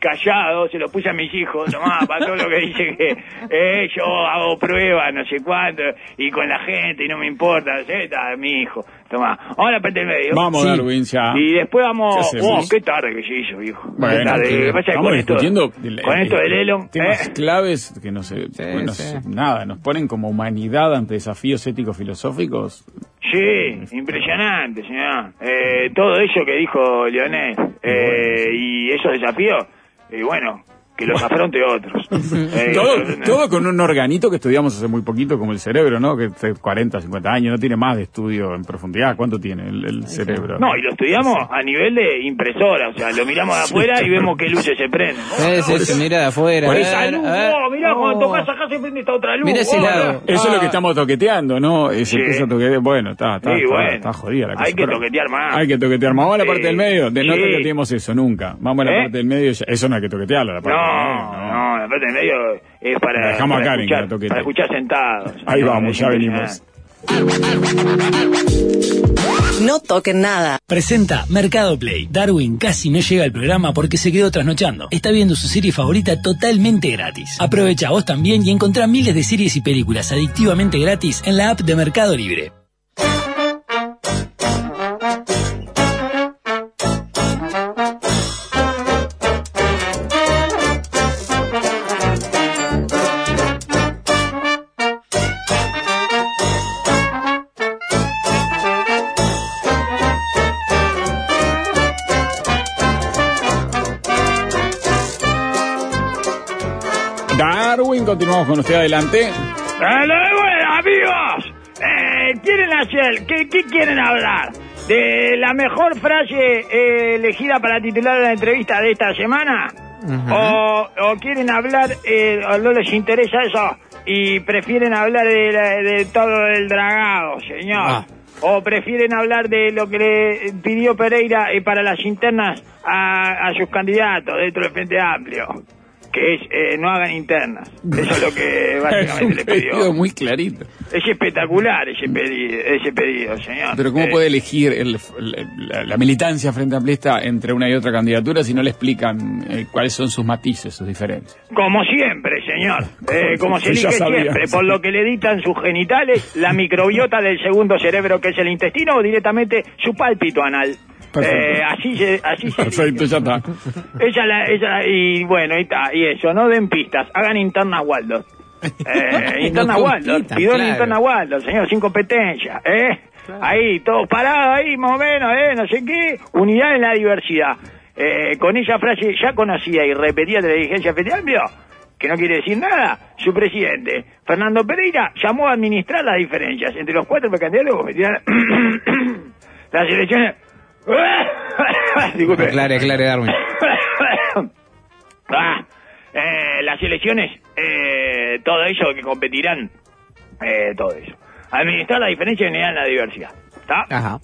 Callado, se lo puse a mis hijos, tomá, para todo lo que dice que eh, yo hago pruebas, no sé cuánto, y con la gente, y no me importa, sé, está, mi hijo, tomá. Ahora parte el medio. Vamos, Sí. Darwin, ya. Y después vamos, ¿Qué oh, qué tarde que se hizo, viejo. Bueno, qué tarde. que pasa estamos con esto- discutiendo del- con esto del Elon, temas eh, claves que no sé, Sí, bueno, sí. nada, nos ponen como humanidad ante desafíos éticos filosóficos. Sí, impresionante, señor. Eh, todo eso que dijo Leonel eh, y esos desafíos, y bueno, que los afronte otros. [laughs] Eh, todo, no- todo con un organito que estudiamos hace muy poquito como el cerebro, ¿no? Que hace 40, 50 años, no tiene más de estudio en profundidad. ¿Cuánto tiene el, el cerebro? No, y lo estudiamos a nivel de impresora, o sea, lo miramos de afuera y vemos qué luces se prenden. Sí, sí, se mira de afuera. por eso- Esa ver, luz, oh, mirá, cuando tocas acá se prende esta otra luz. Mira ese oh, lado. Eso es lo que estamos toqueteando, ¿no? Ese Sí. empieza a toquetear. Bueno, está, está, Sí, está, bueno. está jodida la cosa. Hay que toquetear más. Hay que toquetear más. Vamos a la parte del medio. De, no toqueteemos eso nunca. Vamos a la ¿Eh? parte del medio. ya- Eso no hay que toquetearlo, la parte del No, no, la parte del medio es para, a que la escuchar, toquete. para escuchar sentados. Ahí No, vamos, ya venimos. No toquen nada. Presenta Mercado Play. Darwin casi no llega al programa porque se quedó trasnochando. Está viendo su serie favorita totalmente gratis. Aprovecha vos también y encontrá miles de series y películas adictivamente gratis en la app de Mercado Libre. Continuamos con usted adelante. ¡Hola, bueno, amigos! Eh, ¿Quieren hacer? ¿qué, ¿Qué quieren hablar? ¿De la mejor frase eh, elegida para titular la entrevista de esta semana? o, o quieren hablar, eh, o no les interesa eso y prefieren hablar de, la- de todo el dragado, señor? Ah. ¿O prefieren hablar de lo que le pidió Pereira eh, para las internas a, a sus candidatos dentro del Frente Amplio? Que es, eh, no hagan internas. Eso es lo que [laughs] básicamente le pidió. muy clarito. Es espectacular ese pedido, ese pedido, señor. Pero ¿cómo Eh, puede elegir el- la, la militancia frente amplista entre una y otra candidatura si no le explican eh, cuáles son sus matices, sus diferencias? Como siempre, señor. [laughs] Eh, como se elige sabía. siempre, por lo que le dictan sus genitales, la microbiota del segundo cerebro que es el intestino o directamente su pálpito anal. Eh, así se, así se Perfecto, ya está. Ella la, ella, y bueno, y, ta, y eso, no den pistas, hagan interna Waldo. [laughs] Eh, interna No Waldo, pidió claro. interna Waldo, señor, sin competencia, ¿eh? Ahí, todos parados ahí, más o menos, ¿eh? No sé qué, unidad en la diversidad. Eh, con esa frase ya conocida y repetida de la dirigencia Frente Amplio, que no quiere decir nada, su presidente, Fernando Pereira, llamó a administrar las diferencias entre los cuatro precandidatos [clears throat] las elecciones... [laughs] Disculpe. Aclare, aclare, Darwin. Ah, eh, las elecciones, eh, todo eso que competirán, eh, todo eso. Administrar la diferencia y en la diversidad. ¿Está? Ajá.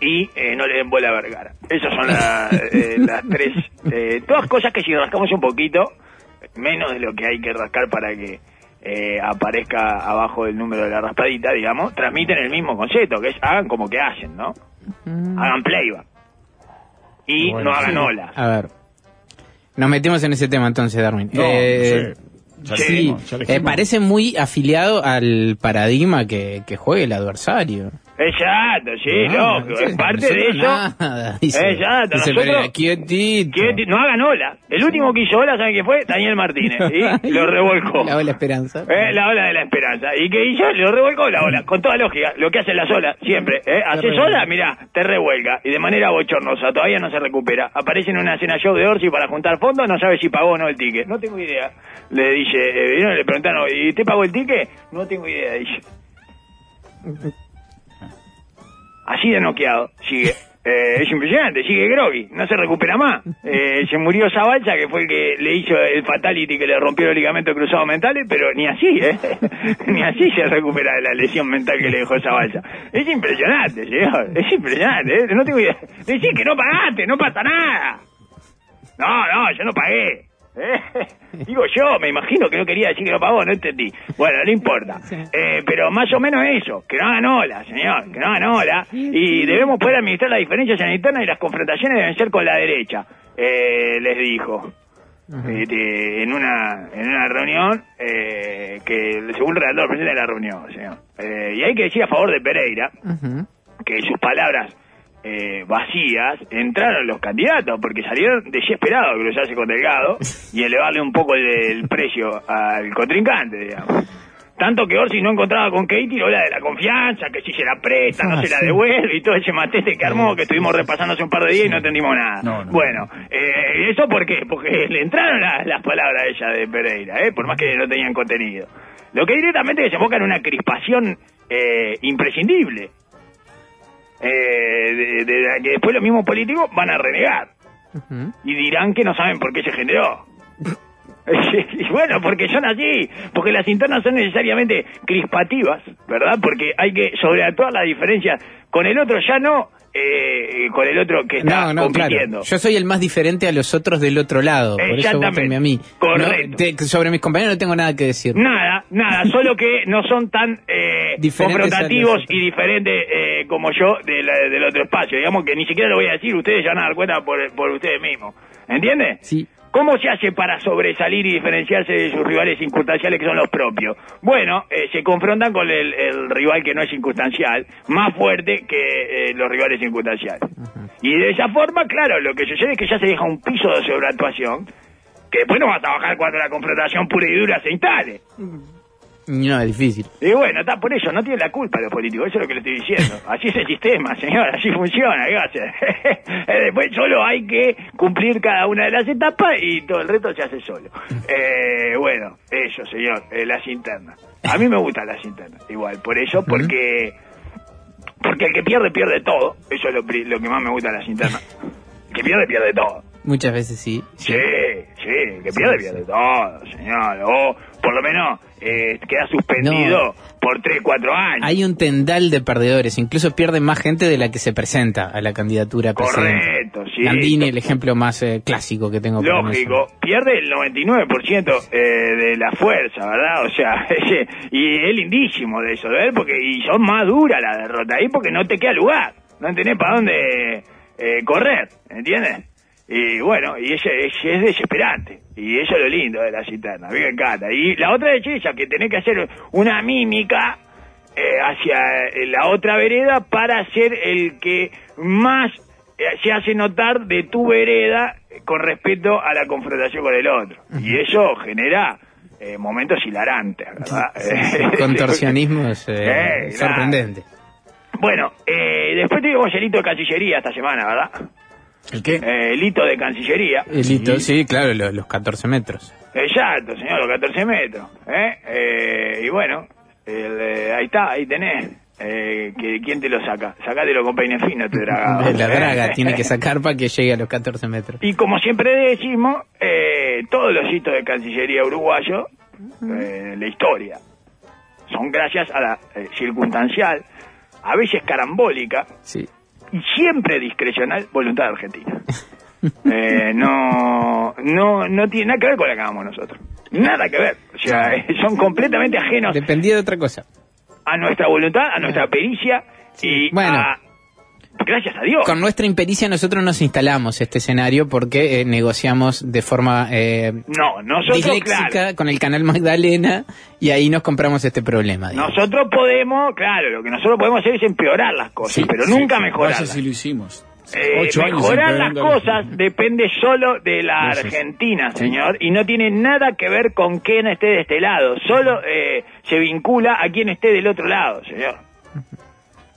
Y eh, no le den bola a Vergara. Esas son la- eh, [laughs] las tres. eh, todas cosas que si rascamos un poquito, menos de lo que hay que rascar para que eh, aparezca abajo del número de la raspadita, digamos, transmiten el mismo concepto, que es hagan como que hacen, ¿no? Hagan playback. Y Bueno, no hagan sí. ola. A ver. Nos metimos en ese tema entonces, Darwin. No, Eh, sí, eh, parece muy afiliado al paradigma que, que juegue el adversario. Exacto, sí, Ah, lógico. sí, [laughs] Es parte de eso. Nada, dice, Exacto, dice nosotros- quietito. No hagan ola. El último que hizo ola, ¿saben qué fue? Daniel Martínez. ¿sí? [laughs] Lo revolcó. La ola esperanza. Eh, la ola de la esperanza. ¿Y qué hizo? Lo revolcó la ola. Con toda lógica. Lo que hacen las olas, siempre. ¿eh? Haces ola, mirá, te revuelca. Y de manera bochornosa. Todavía no se recupera. Aparece en una cena show de Orsi para juntar fondos. No sabe si pagó o no el ticket. No tengo idea. Le dice, eh, le preguntaron, ¿y usted pagó el ticket? No tengo idea, dice. Así de noqueado, sigue. [laughs] Eh, es impresionante, sigue Groggy, no se recupera más. Eh, se murió Zabalza, que fue el que le hizo el fatality que le rompió los ligamentos cruzados mentales, pero ni así, ¿eh? [laughs] ni así se recupera de la lesión mental que le dejó Zabalza. Es impresionante, señor, es impresionante, ¿eh? No tengo idea. Decís que no pagaste, no pasa nada. No, no, yo no pagué. ¿Eh? [laughs] Digo yo, me imagino que no quería decir que no pagó, no entendí. Bueno, no importa. [laughs] Eh, pero más o menos eso, que no hagan ola, señor, que no hagan ola. Y debemos poder administrar las diferencias en la interna y las confrontaciones deben ser con la derecha, eh, les dijo. Este, en una en una reunión eh, que según el redactor presente de la reunión, señor. Eh, y hay que decir a favor de Pereira que sus palabras eh, vacías entraron los candidatos porque salieron desesperados de cruzarse con Delgado y elevarle un poco el, el precio al contrincante, digamos. Tanto que Orsi no encontraba con Katie la de la confianza, que si se la presta, no se la [laughs] devuelve y todo ese matete que armó, que estuvimos repasando hace un par de días y no entendimos nada. No, no. Bueno, eh, ¿eso por qué? Porque [laughs] le entraron la- las palabras de ella de Pereira, ¿eh? por más que no tenían contenido. Lo que directamente desemboca en una crispación eh, imprescindible eh, de, que después los mismos políticos van a renegar y dirán que no saben por qué se generó. [laughs] y bueno, porque son así, porque las internas son necesariamente crispativas, ¿verdad? Porque hay que sobreactuar las diferencias con el otro, ya no eh, con el otro que está No, no, claro. compitiendo. Yo soy el más diferente a los otros del otro lado. Por eso votenme a mí. Correcto. No, te- sobre mis compañeros no tengo nada que decir. Nada, nada, [laughs] solo que no son tan eh, confrontativos y diferentes eh, como yo de la- del otro espacio. Digamos que ni siquiera lo voy a decir, ustedes ya van a dar cuenta por, por ustedes mismos. ¿Entiende? Sí. ¿Cómo se hace para sobresalir y diferenciarse de sus rivales circunstanciales que son los propios? Bueno, eh, se confrontan con el, el rival que no es circunstancial, más fuerte que eh, los rivales circunstanciales. Y de esa forma, claro, lo que sucede es que ya se deja un piso de sobreactuación que después no va a trabajar cuando la confrontación pura y dura se instale. No, es difícil. Y bueno, está por eso, no tiene la culpa los políticos, eso es lo que le estoy diciendo. [laughs] Así es el sistema, señor, así funciona, ¿qué va a hacer? Eh, Después solo hay que cumplir cada una de las etapas y todo el resto se hace solo. [laughs] Eh, bueno, eso, señor, eh, las internas. A mí me gustan las internas, igual, por eso, porque porque el que pierde, pierde todo. Eso es lo, que más me gusta de las internas. El que pierde, pierde todo. Muchas veces sí. Sí, sí, el que pierde, pierde todo, señor. O por lo menos eh, queda suspendido por 3, 4 años. Hay un tendal de perdedores. Incluso pierde más gente de la que se presenta a la candidatura. Correcto, sí. Landini, el ejemplo más eh, clásico que tengo. Lógico, pierde el 99% eh, de la fuerza, ¿verdad? O sea, [laughs] y es lindísimo de eso, de ver, porque y son más duras la derrota ahí porque no te queda lugar, no tenés para dónde eh, correr, ¿entiendes? Y bueno, y ese, ese es desesperante, y eso es lo lindo de la cisterna, a mí me encanta. Y la otra es esa, que tenés que hacer una mímica eh, hacia eh, la otra vereda para ser el que más eh, se hace notar de tu vereda con respecto a la confrontación con el otro. Y eso genera eh, momentos hilarantes, ¿verdad? nosotros. [laughs] Contorsionismos eh, Eh, sorprendentes. Bueno, eh, después tuvimos el hito de Cancillería esta semana, ¿verdad? ¿El qué? Eh, el hito de Cancillería. El hito, sí, claro, lo- los, 14 metros. Exacto, señor, los 14 metros. ¿eh? Eh, y bueno, el, eh, ahí está, ahí tenés. Eh, que, ¿Quién te lo saca? Sacátelo con peine fino, te dragado. [laughs] La draga [laughs] tiene que sacar para que llegue a los 14 metros. Y como siempre decimos, eh, todos los hitos de Cancillería uruguayo, eh, la historia, son gracias a la eh, circunstancial, a veces carambólica Sí. Y siempre discrecional voluntad argentina. [laughs] Eh, no, no, no tiene nada que ver con la que hagamos nosotros. Nada que ver. O sea, [laughs] son completamente ajenos Dependía de otra cosa. a nuestra voluntad, a nuestra pericia y Bueno. a... Gracias a Dios. Con nuestra impericia nosotros nos instalamos este escenario porque eh, negociamos de forma eh, No, nosotros, disléxica claro, con el canal Magdalena y ahí nos compramos este problema. digamos. nosotros podemos, claro, lo que nosotros podemos hacer es empeorar las cosas, Sí, pero Sí, nunca Vaya mejorarlas. si lo hicimos. Eh, Ocho años mejorar las cosas depende solo de la sí. Argentina, señor, y no tiene nada que ver con quién esté de este lado, solo eh, se vincula a quien esté del otro lado, señor.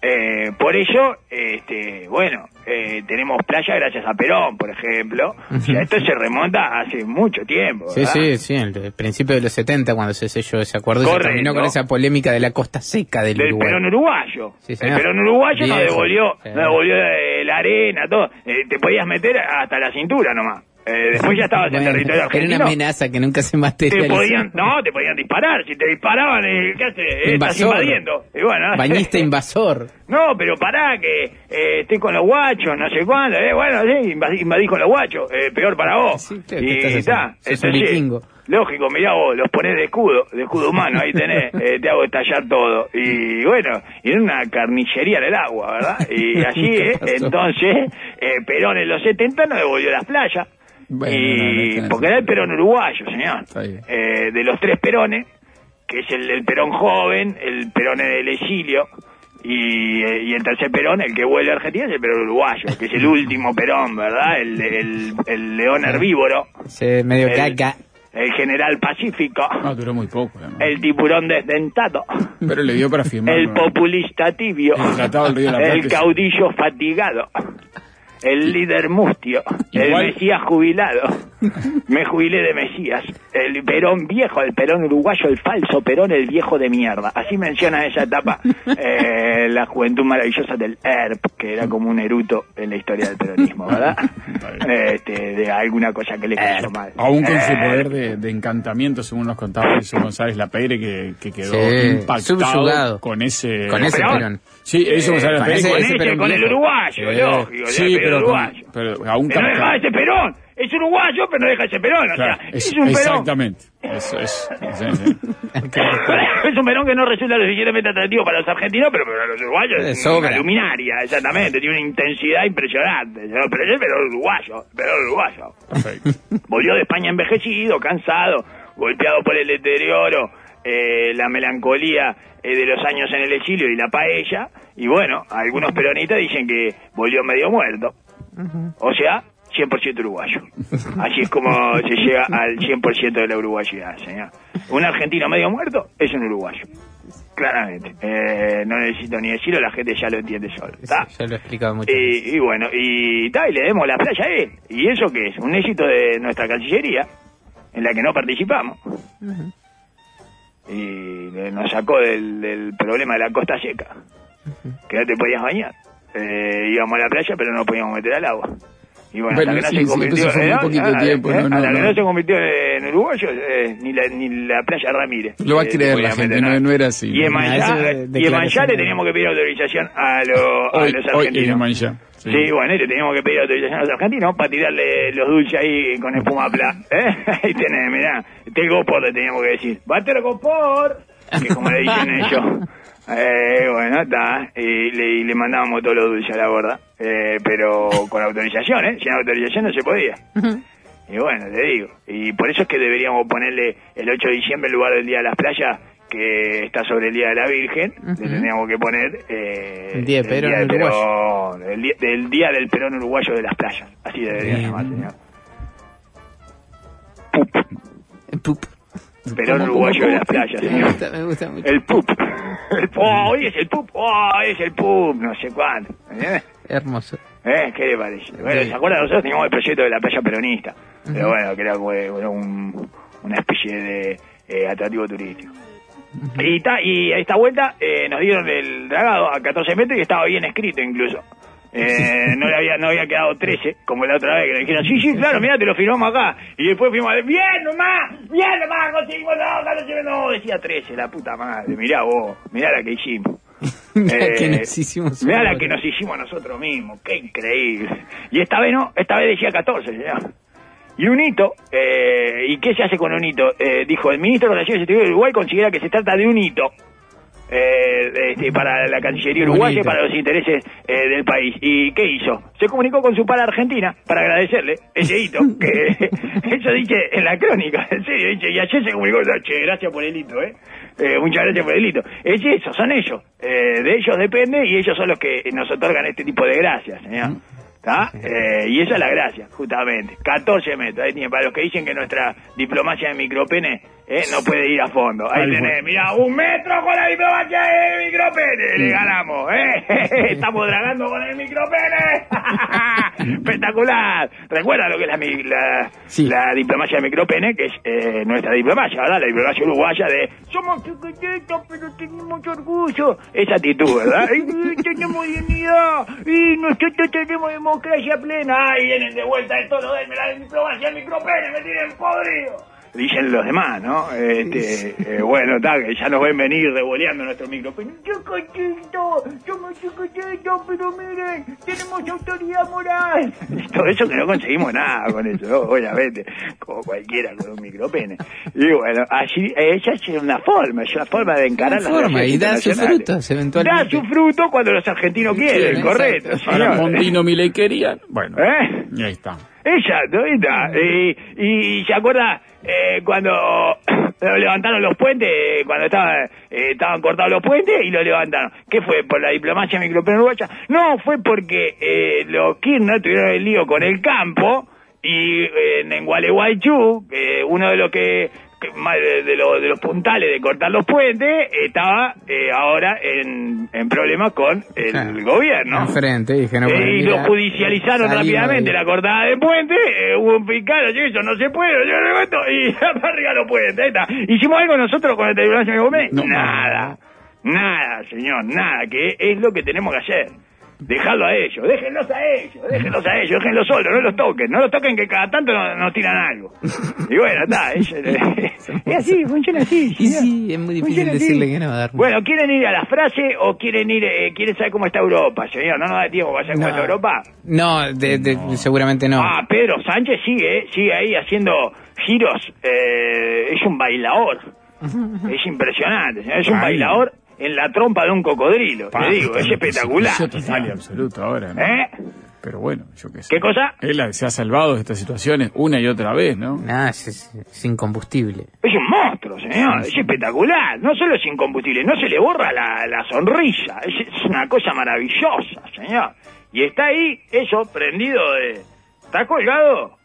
Eh, por ello, este, bueno, eh, tenemos playa gracias a Perón, por ejemplo. O sea, esto se remonta hace mucho tiempo. Sí, ¿verdad? sí, sí, en el principio de los 70 cuando se selló ese acuerdo y se Correcto. terminó con esa polémica de la costa seca del, del Uruguay. Perón uruguayo. Sí, el. Perón uruguayo nos devolvió, Sí. nos devolvió eh, la arena, todo. Eh, te podías meter hasta la cintura nomás. Eh, después ya estabas en territorio era argentino. una amenaza que nunca se te materializó. podían, no, te podían disparar. Si te disparaban, eh, ¿qué haces? Eh, Estás invadiendo. Y bueno, [laughs] no sé. Bañista invasor. No, pero pará, que eh, estoy con los guachos, no sé cuándo. Eh, bueno, sí, invadí, invadí con los guachos. Eh, peor para vos. Sí, claro, ¿qué y estás está. Entonces, vikingo. Lógico, mirá vos, los ponés de escudo, de escudo humano, ahí tenés, [laughs] te hago estallar todo. Y bueno, y en una carnicería en el agua, ¿verdad? Y [laughs] allí, ¿Qué eh, entonces, Perón en los 70 nos devolvió las playas. Bueno, y, no, no, no, porque era el Perón uruguayo, señor. Eh, de los tres Perones, que es el, el Perón joven, el Perón en el exilio, y, eh, y el tercer Perón, el que vuelve a Argentina, es el Perón uruguayo, que es el [laughs] último Perón, ¿verdad? El, el, el león herbívoro, Se medio El- caca. el general pacífico, No, duró muy poco. además. el tiburón desdentado, Pero le dio para firmar. el ¿no? populista tibio, El Tratado del Río de la Plata, el que- caudillo fatigado, el líder mustio, el Igual- Mesías jubilado. [laughs] Me jubilé de Mesías. El Perón viejo, el Perón uruguayo, el falso Perón, el viejo de mierda. Así menciona esa etapa [laughs] eh, la juventud maravillosa del ERP, que era como un eruto en la historia del peronismo, ¿verdad? [laughs] Este, de alguna cosa que le cayó mal. Aún con su Eh, poder de, de encantamiento, según nos contaba Jesús González Lapeyre, que, que quedó Sí, impactado subyugado. con ese... Con ese Perón. Perón. Sí, González con Lapeyre. ese- con, ese ese, Perón con el uruguayo, Sí, lógico, sí, pero, con- uruguayo. pero aún Que no deja de ser Perón. Es uruguayo, pero no deja de ser Perón. O Claro, sea, es- es, un Perón. exactamente. Eso es. sí, sí. [laughs] es un Perón que no resulta lo suficientemente atractivo para los argentinos, pero para los uruguayos es sobra. una luminaria, exactamente. Tiene una intensidad impresionante. Pero es el Perón uruguayo. Perón uruguayo. Perfecto. Volvió de España envejecido, cansado, golpeado por el deterioro, eh, la melancolía eh, de los años en el exilio y la paella. Y bueno, algunos peronistas dicen que volvió medio muerto. O sea, 100% uruguayo. Así es como se llega al 100% de la uruguayidad, señor. Un argentino medio muerto es un uruguayo. Claramente. Eh, no necesito ni decirlo, la gente ya lo entiende solo. ¿tá? Ya lo he explicado mucho. Y, y bueno, y, ta, y le demos la playa a él. ¿Y eso qué es? Un éxito de nuestra Cancillería, en la que no participamos. Y nos sacó del, del problema de la costa seca, que no te podías bañar. Eh, íbamos a la playa, pero no podíamos meter al agua. Y bueno, Bueno, hasta que sí, no se sí, convirtió muy ¿no? poquito Ah, tiempo, eh, no, no, hasta que no. se convirtió en uruguayo, eh, ni, la, ni la playa Ramírez. Lo va a eh, creer se la gente, no, era así. Y en Manchá, y en Manchá le teníamos que pedir autorización a, lo- a Hoy, los hoy argentinos. en Mancha. Sí. bueno, y le teníamos que pedir autorización a los argentinos para tirarle los dulces ahí con espuma pla. ¿Eh? [laughs] Ahí tenés, mirá. Este gopor le teníamos que decir. ¡Bater gopor! Que como le dicen ellos. [laughs] Eh, bueno, está. Y le, y le mandábamos todos los dulces a la gorda. Eh, pero con autorización, ¿eh? Sin autorización no se podía. Y bueno, te digo. Y por eso es que deberíamos ponerle el 8 de diciembre en lugar del Día de las Playas, que está sobre el Día de la Virgen. Le tendríamos que poner... Eh, El Día de Perón del uruguayo. Perón, el, día, del Día del Perón Uruguayo de las Playas. Así debería llamarse, señor. Pup. Perón ¿Cómo, Uruguayo cómo, de las Playas, Me señor. gusta, me gusta mucho. El pup. [laughs] El pup. Oh, hoy es el pup. Oh, hoy es el pup. No sé cuándo. ¿Eh? Hermoso. ¿Eh? ¿Qué le parece? Bueno, ¿se acuerdan? Nosotros teníamos el proyecto de la playa peronista. Pero bueno, que era un, una especie de eh, atractivo turístico. Y, ta, y a esta vuelta eh, nos dieron el dragado a 14 metros y estaba bien escrito incluso. Eh, [laughs] no le había no había quedado 13, como la otra vez que le dijeron, sí, sí, claro, mira, te lo firmamos acá. Y después fuimos a bien nomás, bien nomás, conseguimos no, 14 metros, no, decía 13, la puta madre, mirá vos, mirá la que hicimos. [laughs] Mirá Eh, que nos hicimos. Mirá la que nos hicimos nosotros mismos, qué increíble. Y esta vez no, esta vez decía 14, señor. Y un hito, eh, ¿y qué se hace con un hito? Eh, dijo, el ministro de Relaciones Exteriores de Uruguay considera que se trata de un hito eh, este, para la Cancillería uruguaya y para los intereses eh, del país. ¿Y qué hizo? Se comunicó con su par Argentina para agradecerle ese hito, [laughs] que [laughs] eso dice en la crónica, en serio, dice, y ayer se comunicó, che, gracias por el hito, ¿eh? Eh, muchas gracias por el hito. Es eso, son ellos. Eh, de ellos depende y ellos son los que nos otorgan este tipo de gracias, señor. ¿Está? Eh, y esa es la gracia, justamente. 14 metros. Ahí tiene, para los que dicen que nuestra diplomacia de micropene eh, no puede ir a fondo. Ahí tenés, mira, un metro con la diplomacia de micropene, le ganamos, ¿eh? [laughs] Estamos dragando con el micropene. [laughs] Espectacular. Recuerda lo que es la, la, Sí. la diplomacia de micropene, que es eh, nuestra diplomacia, ¿verdad? La diplomacia uruguaya de somos chiquititos, pero tenemos orgullo. Esa actitud, ¿verdad? [laughs] Y tenemos dignidad y nosotros tenemos democracia plena. Ahí vienen de vuelta de todo, denme la diplomacia del micropene, me tienen podrido. Dicen los demás, ¿no? Este, eh, bueno, que ya nos ven venir revoleando nuestro micropene. Chiquitito, somos chiquititos, pero miren, tenemos autoridad moral. Todo eso que no conseguimos nada con eso, ¿no? obviamente, como cualquiera con un micropene. Y bueno, allí, ella es una forma, es una forma de encarar las forma, y da sus internacionales. frutos, eventualmente. Da su fruto cuando los argentinos quieren, Quieren, correcto. Ahora. Mondino Milei querían. Bueno, ¿Eh? y ahí está. Exacto, ahí está. Y, y se acuerda eh, cuando [coughs] levantaron los puentes, cuando estaba, eh, estaban cortados los puentes y lo levantaron. ¿Qué fue? ¿Por la diplomacia uruguaya? No, fue porque eh, los Kirchner tuvieron el lío con el campo y eh, en Gualeguaychú, eh, uno de los que, de, de los, de los puntales de cortar los puentes estaba eh, ahora en, en problemas con el Claro. gobierno. Enfrente, dije, no, Eh, y lo judicializaron rápidamente la cortada de puente, eh, hubo un picado, y eso no se puede, yo le meto y [laughs] arriba los puentes, ahí está. ¿Hicimos algo nosotros con el tribunal de Gómez? No. Nada, nada, señor, nada, que es lo que tenemos que hacer. Dejarlo a ellos, déjenlos a ellos, déjenlos a ellos, déjenlos solos, no los toquen, no los toquen que cada tanto nos, nos tiran algo. [laughs] Y bueno, está, es, [laughs] es así, funciona así. Y señor. sí, es muy difícil decirle que no, Darwin. Bueno, ¿quieren ir a la frase o quieren ir, eh, quieren saber cómo está Europa, señor? No nos da tiempo para saber cómo No. está Europa. No, de- de- seguramente no. Ah, Pedro Sánchez sigue, eh, sigue ahí haciendo giros. eh, es un bailador. [laughs] es impresionante. señor, Es un Ay. bailador en la trompa de un cocodrilo. Te digo, es espectacular. Eso total y absoluto ahora, ¿no? ¿Eh? Pero bueno, yo qué sé. ¿Qué cosa? Él se ha salvado de estas situaciones una y otra vez, ¿no? Nada, es, es- es incombustible. Es un monstruo, señor. Es espectacular. No solo es incombustible, no se le borra la, la sonrisa. Es, es una cosa maravillosa, señor. Y está ahí, eso, prendido de... Está colgado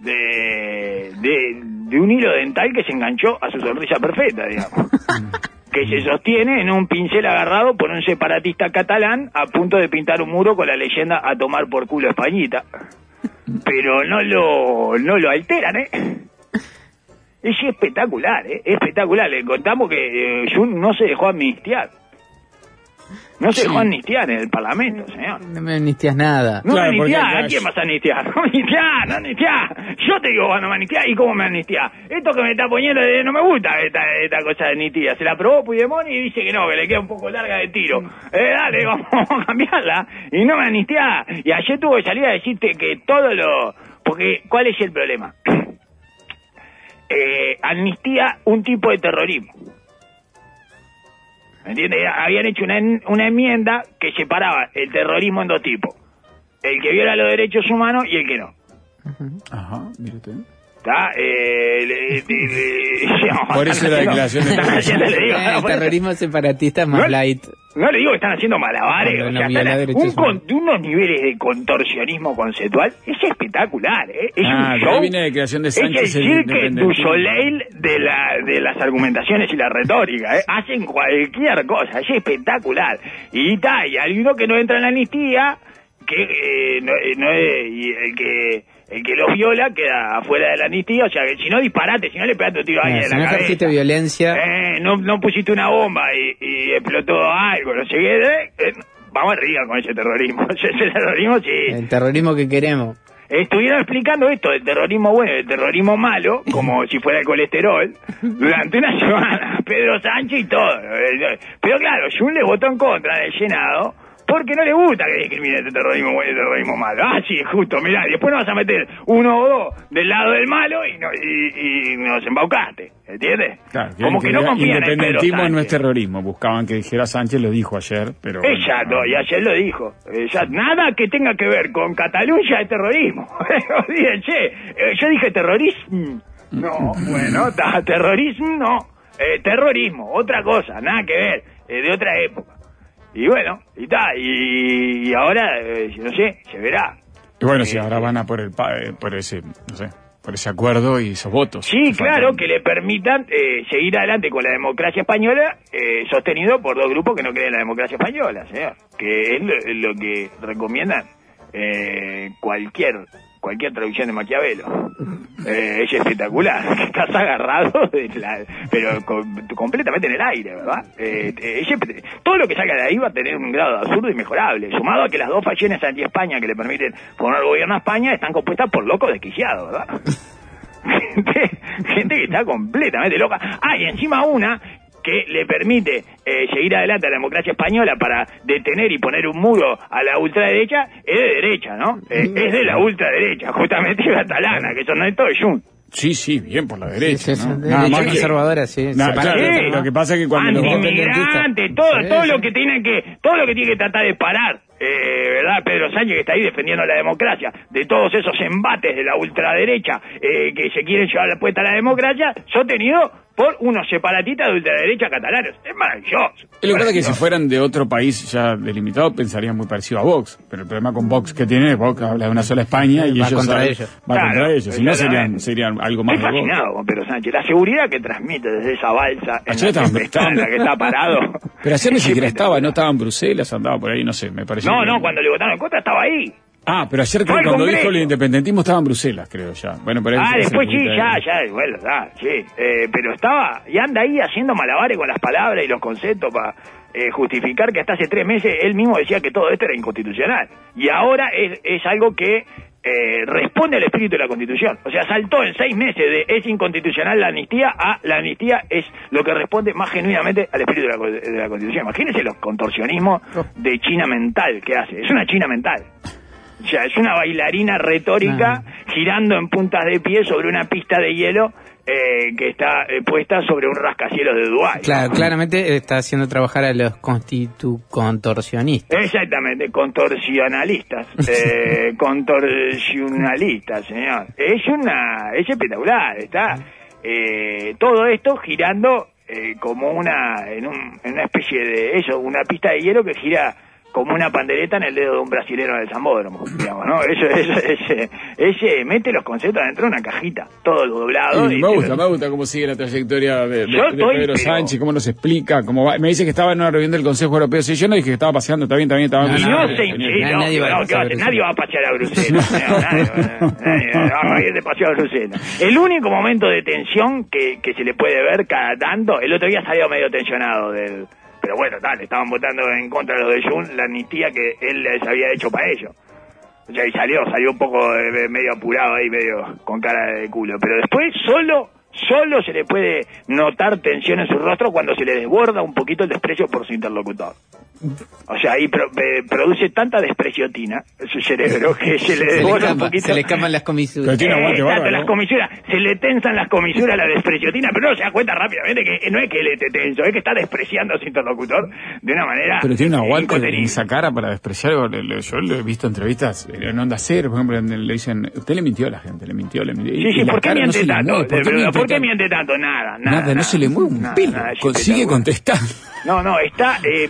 de, de, de un hilo dental que se enganchó a su sonrisa perfecta, digamos. [laughs] que se sostiene en un pincel agarrado por un separatista catalán a punto de pintar un muro con la leyenda a tomar por culo Españita. Pero no lo, no lo alteran, ¿eh? Es espectacular, ¿eh? Espectacular. Le contamos que eh, Jun no se dejó amnistiar. No se dejó amnistiar en el Parlamento, señor. No me amnistías nada. No Claro, me amnistiás, ¿a quién vas a amnistiar? [laughs] No amnistiás, no amnistiás. Yo te digo, no me amnistiás, ¿y cómo me amnistiás? Esto que me está poniendo, de- no me gusta esta, esta cosa de amnistía. Se la probó Puigdemont y dice que no, que le queda un poco larga de tiro. Eh, dale, [laughs] vamos a cambiarla. Y no me amnistiás. Y ayer tuvo que salir a decirte que todo lo... Porque, ¿cuál es el problema? [clears throat] Eh, amnistía un tipo de terrorismo. ¿Me entiendes? Habían hecho una, una enmienda que separaba el terrorismo en dos tipos. El que viola los derechos humanos y el que no. Ajá, mire Eh, le- [laughs] Por eso la declaración de [laughs] Están haciendo- le digo, Eh, no, el por eso- terrorismo separatista es más light. No le digo que están haciendo malabares, o sea, están un con- unos niveles de contorsionismo conceptual, es espectacular, ¿eh? Es Ah, un de show. viene la declaración de es el Sánchez, Cirque du. Soleil de, la, de las argumentaciones y la retórica, ¿eh? Hacen cualquier cosa, es espectacular. Y está, y hay uno que no entra en la amnistía, que eh, no, eh, no es- y el que el que los viola queda afuera de la amnistía, o sea, que si no disparate, si no le pegaste un tiro a alguien en si la no cabeza. ejerciste violencia, Eh, no, no pusiste una bomba y, y explotó algo, no sé qué. eh, eh, vamos arriba con ese terrorismo. [laughs] Ese terrorismo sí. el terrorismo que queremos. Estuvieron explicando esto del terrorismo bueno y del terrorismo malo, como [laughs] si fuera el colesterol, durante una [laughs] semana. Pedro Sánchez y todo. Eh, Pero claro, Jun le votó en contra del Senado. Porque no le gusta que discrimine este terrorismo bueno y el terrorismo malo. Ah, sí, justo, mirá, y después nos vas a meter uno o dos del lado del malo y, no, y, y nos embaucaste, ¿entiendes? Claro, Como que no confían en Independentismo no es terrorismo. Buscaban que dijera Sánchez, lo dijo ayer, pero... bueno, Exacto, no. y ayer lo dijo. Eh, ya nada que tenga que ver con Cataluña es terrorismo. [laughs] Fíjense, eh, yo dije terrorismo. No, bueno, ta- terrorismo no. Eh, terrorismo, otra cosa, nada que ver, eh, de otra época. Y bueno, y está, y, y ahora, eh, no sé, se verá. Y bueno, si ahora van a por el eh, por ese, no sé, por ese acuerdo y esos votos. Sí, claro, faltan. que le permitan eh, seguir adelante con la democracia española, eh, sostenido por dos grupos que no creen en la democracia española, señor. Que es lo, lo que recomiendan eh, cualquier cualquier traducción de Maquiavelo. Eh, es espectacular. [laughs] Estás agarrado, de la- pero completamente en el aire, ¿verdad? Eh, eh, todo lo que salga de ahí va a tener un grado de absurdo inmejorable. Sumado a que las dos facciones anti-España que le permiten formar gobierno a España están compuestas por locos desquiciados, ¿verdad? [laughs] gente, gente que está completamente loca. Ah, y encima una que le permite eh, seguir adelante a la democracia española para detener y poner un muro a la ultraderecha, es de derecha, ¿no? Eh, es de la ultraderecha, justamente catalana, que son esto de Jun. Sí, sí, bien por la derecha. Sí, sí, ¿no? Nada más conservadora, sí. Nah, claro, Sí. lo que pasa es que cuando los- Antimigrante, todo, todo lo que tiene que, todo lo que tiene que tratar de parar, eh, ¿verdad? Pedro Sánchez que está ahí defendiendo la democracia, de todos esos embates de la ultraderecha eh, que se quieren llevar la puesta a la democracia, sostenido por unos separatistas de ultraderecha catalanes. Es maravilloso. Lo que pasa es que si fueran de otro país ya delimitado, pensarían muy parecido a Vox. Pero el problema con Vox que tiene es Vox habla de una sola España y Va ellos contra saben- ellos. Va Claro, contra ellos. Si no, serían, serían algo más Estoy de Vox. fascinado con Pedro Sánchez. La seguridad que transmite desde esa balsa en Ayer la, estaba- que está, en la que está parado. Pero ayer ni [laughs] siquiera Es estaba, no estaba en Bruselas, andaba por ahí, no sé, me pareció. No, que- no, cuando le votaron en contra estaba ahí. Ah, pero ayer creo al cuando Congreso. dijo el independentismo estaba en Bruselas, creo ya. Bueno, pero Ah, después sí, ya, ya, bueno, ya, sí. Eh, pero estaba, y anda ahí haciendo malabares con las palabras y los conceptos para justificar que hasta hace tres meses él mismo decía que todo esto era inconstitucional. Y ahora es, es algo que eh, responde al espíritu de la Constitución. O sea, saltó en seis meses de es inconstitucional la amnistía a la amnistía es lo que responde más genuinamente al espíritu de la, de la Constitución. Imagínense los contorsionismos de China mental que hace. Es una China mental. O sea, es una bailarina retórica girando en puntas de pie sobre una pista de hielo eh, que está eh, puesta sobre un rascacielos de Dubái. Claro, claramente está haciendo trabajar a los constitucontorsionistas. Exactamente, contorsionalistas, [laughs] eh, contorsionalistas, señor. Es una, es espectacular, está eh, todo esto girando eh, como una, en, un- en una especie de eso, una pista de hielo que gira como una pandereta en el dedo de un brasilero en el zambódromo, digamos, ¿no? Eso, eso, ese, ese mete los conceptos dentro de una cajita, todo doblado. Y y me gusta, me gusta cómo sigue la trayectoria de, Pedro pero- Sánchez, cómo nos explica, cómo va. Me dice que estaba en una reunión del Consejo Europeo. Si yo no dije que estaba paseando, está bien, está bien, estaba No, no, no, se no, nadie va a pasar ¿qué va a. Nadie va a pasear a [laughs] Bruselas. nadie, nadie va a ir de paseo a Bruselas. El único momento de tensión que, que se le puede ver cada tanto, el otro día salió medio tensionado del... Pero bueno, tal, estaban votando en contra de los de Jun, la amnistía que él les había hecho para ellos. O sea, y salió, salió un poco eh, medio apurado ahí, medio con cara de culo. Pero después solo, solo se le puede notar tensión en su rostro cuando se le desborda un poquito el desprecio por su interlocutor. O sea, ahí pro- eh, produce tanta despreciotina en su cerebro que [laughs] se le Se le, desborda un poquito. se le escapan las comisuras. tiene aguante Exacto, bárbaro, las ¿no? comisuras, se le tensan las comisuras a la despreciotina, pero uno se da cuenta rápidamente que no es que él esté tenso, es que está despreciando a su interlocutor de una manera Pero tiene un aguante en esa cara para despreciar. Le- le- Yo lo he visto en entrevistas en Onda Cero, por ejemplo, en- le dicen, usted le mintió a la gente, le mintió, le mintió. Sí, Y sí, la ¿por qué no miente le tanto? ¿Por qué ¿Por miente qué tanto? miente tanto? Nada, nada. Nada, no se le mueve un pelo. Consigue contestar. No, no, está eh,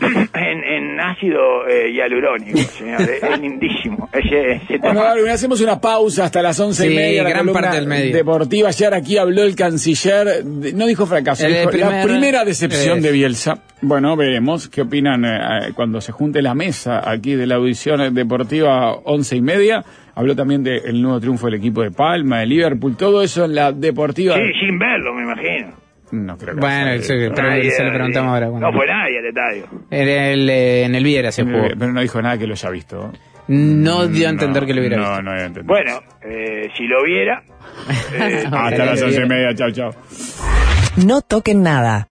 [clears throat] en, en ácido eh, hialurónico, [laughs] señor. Es, lindísimo. Ese, ese Bueno. Darwin, hacemos una pausa hasta las once y media. La gran parte del medio. deportiva. Ayer aquí habló el canciller. de- No dijo fracaso, El dijo la primer- primera decepción es- de Bielsa. Bueno, veremos qué opinan eh, eh, cuando se junte la mesa aquí de la audición deportiva once y media. Habló también del nuevo triunfo del equipo de Palma, de Liverpool, todo eso en la deportiva. Sí, sin verlo, me imagino. No creo que Bueno, pero Nadie, se lo preguntamos ahora. No fue nadie al estadio. En el, eh, en el Viera se jugó. Pero no dijo nada que lo haya visto. No dio a entender que lo hubiera no, visto. No, dio a entender. Bueno, eh, si lo viera, [laughs] eh, Hasta las once y media, chao, chao. No toquen nada.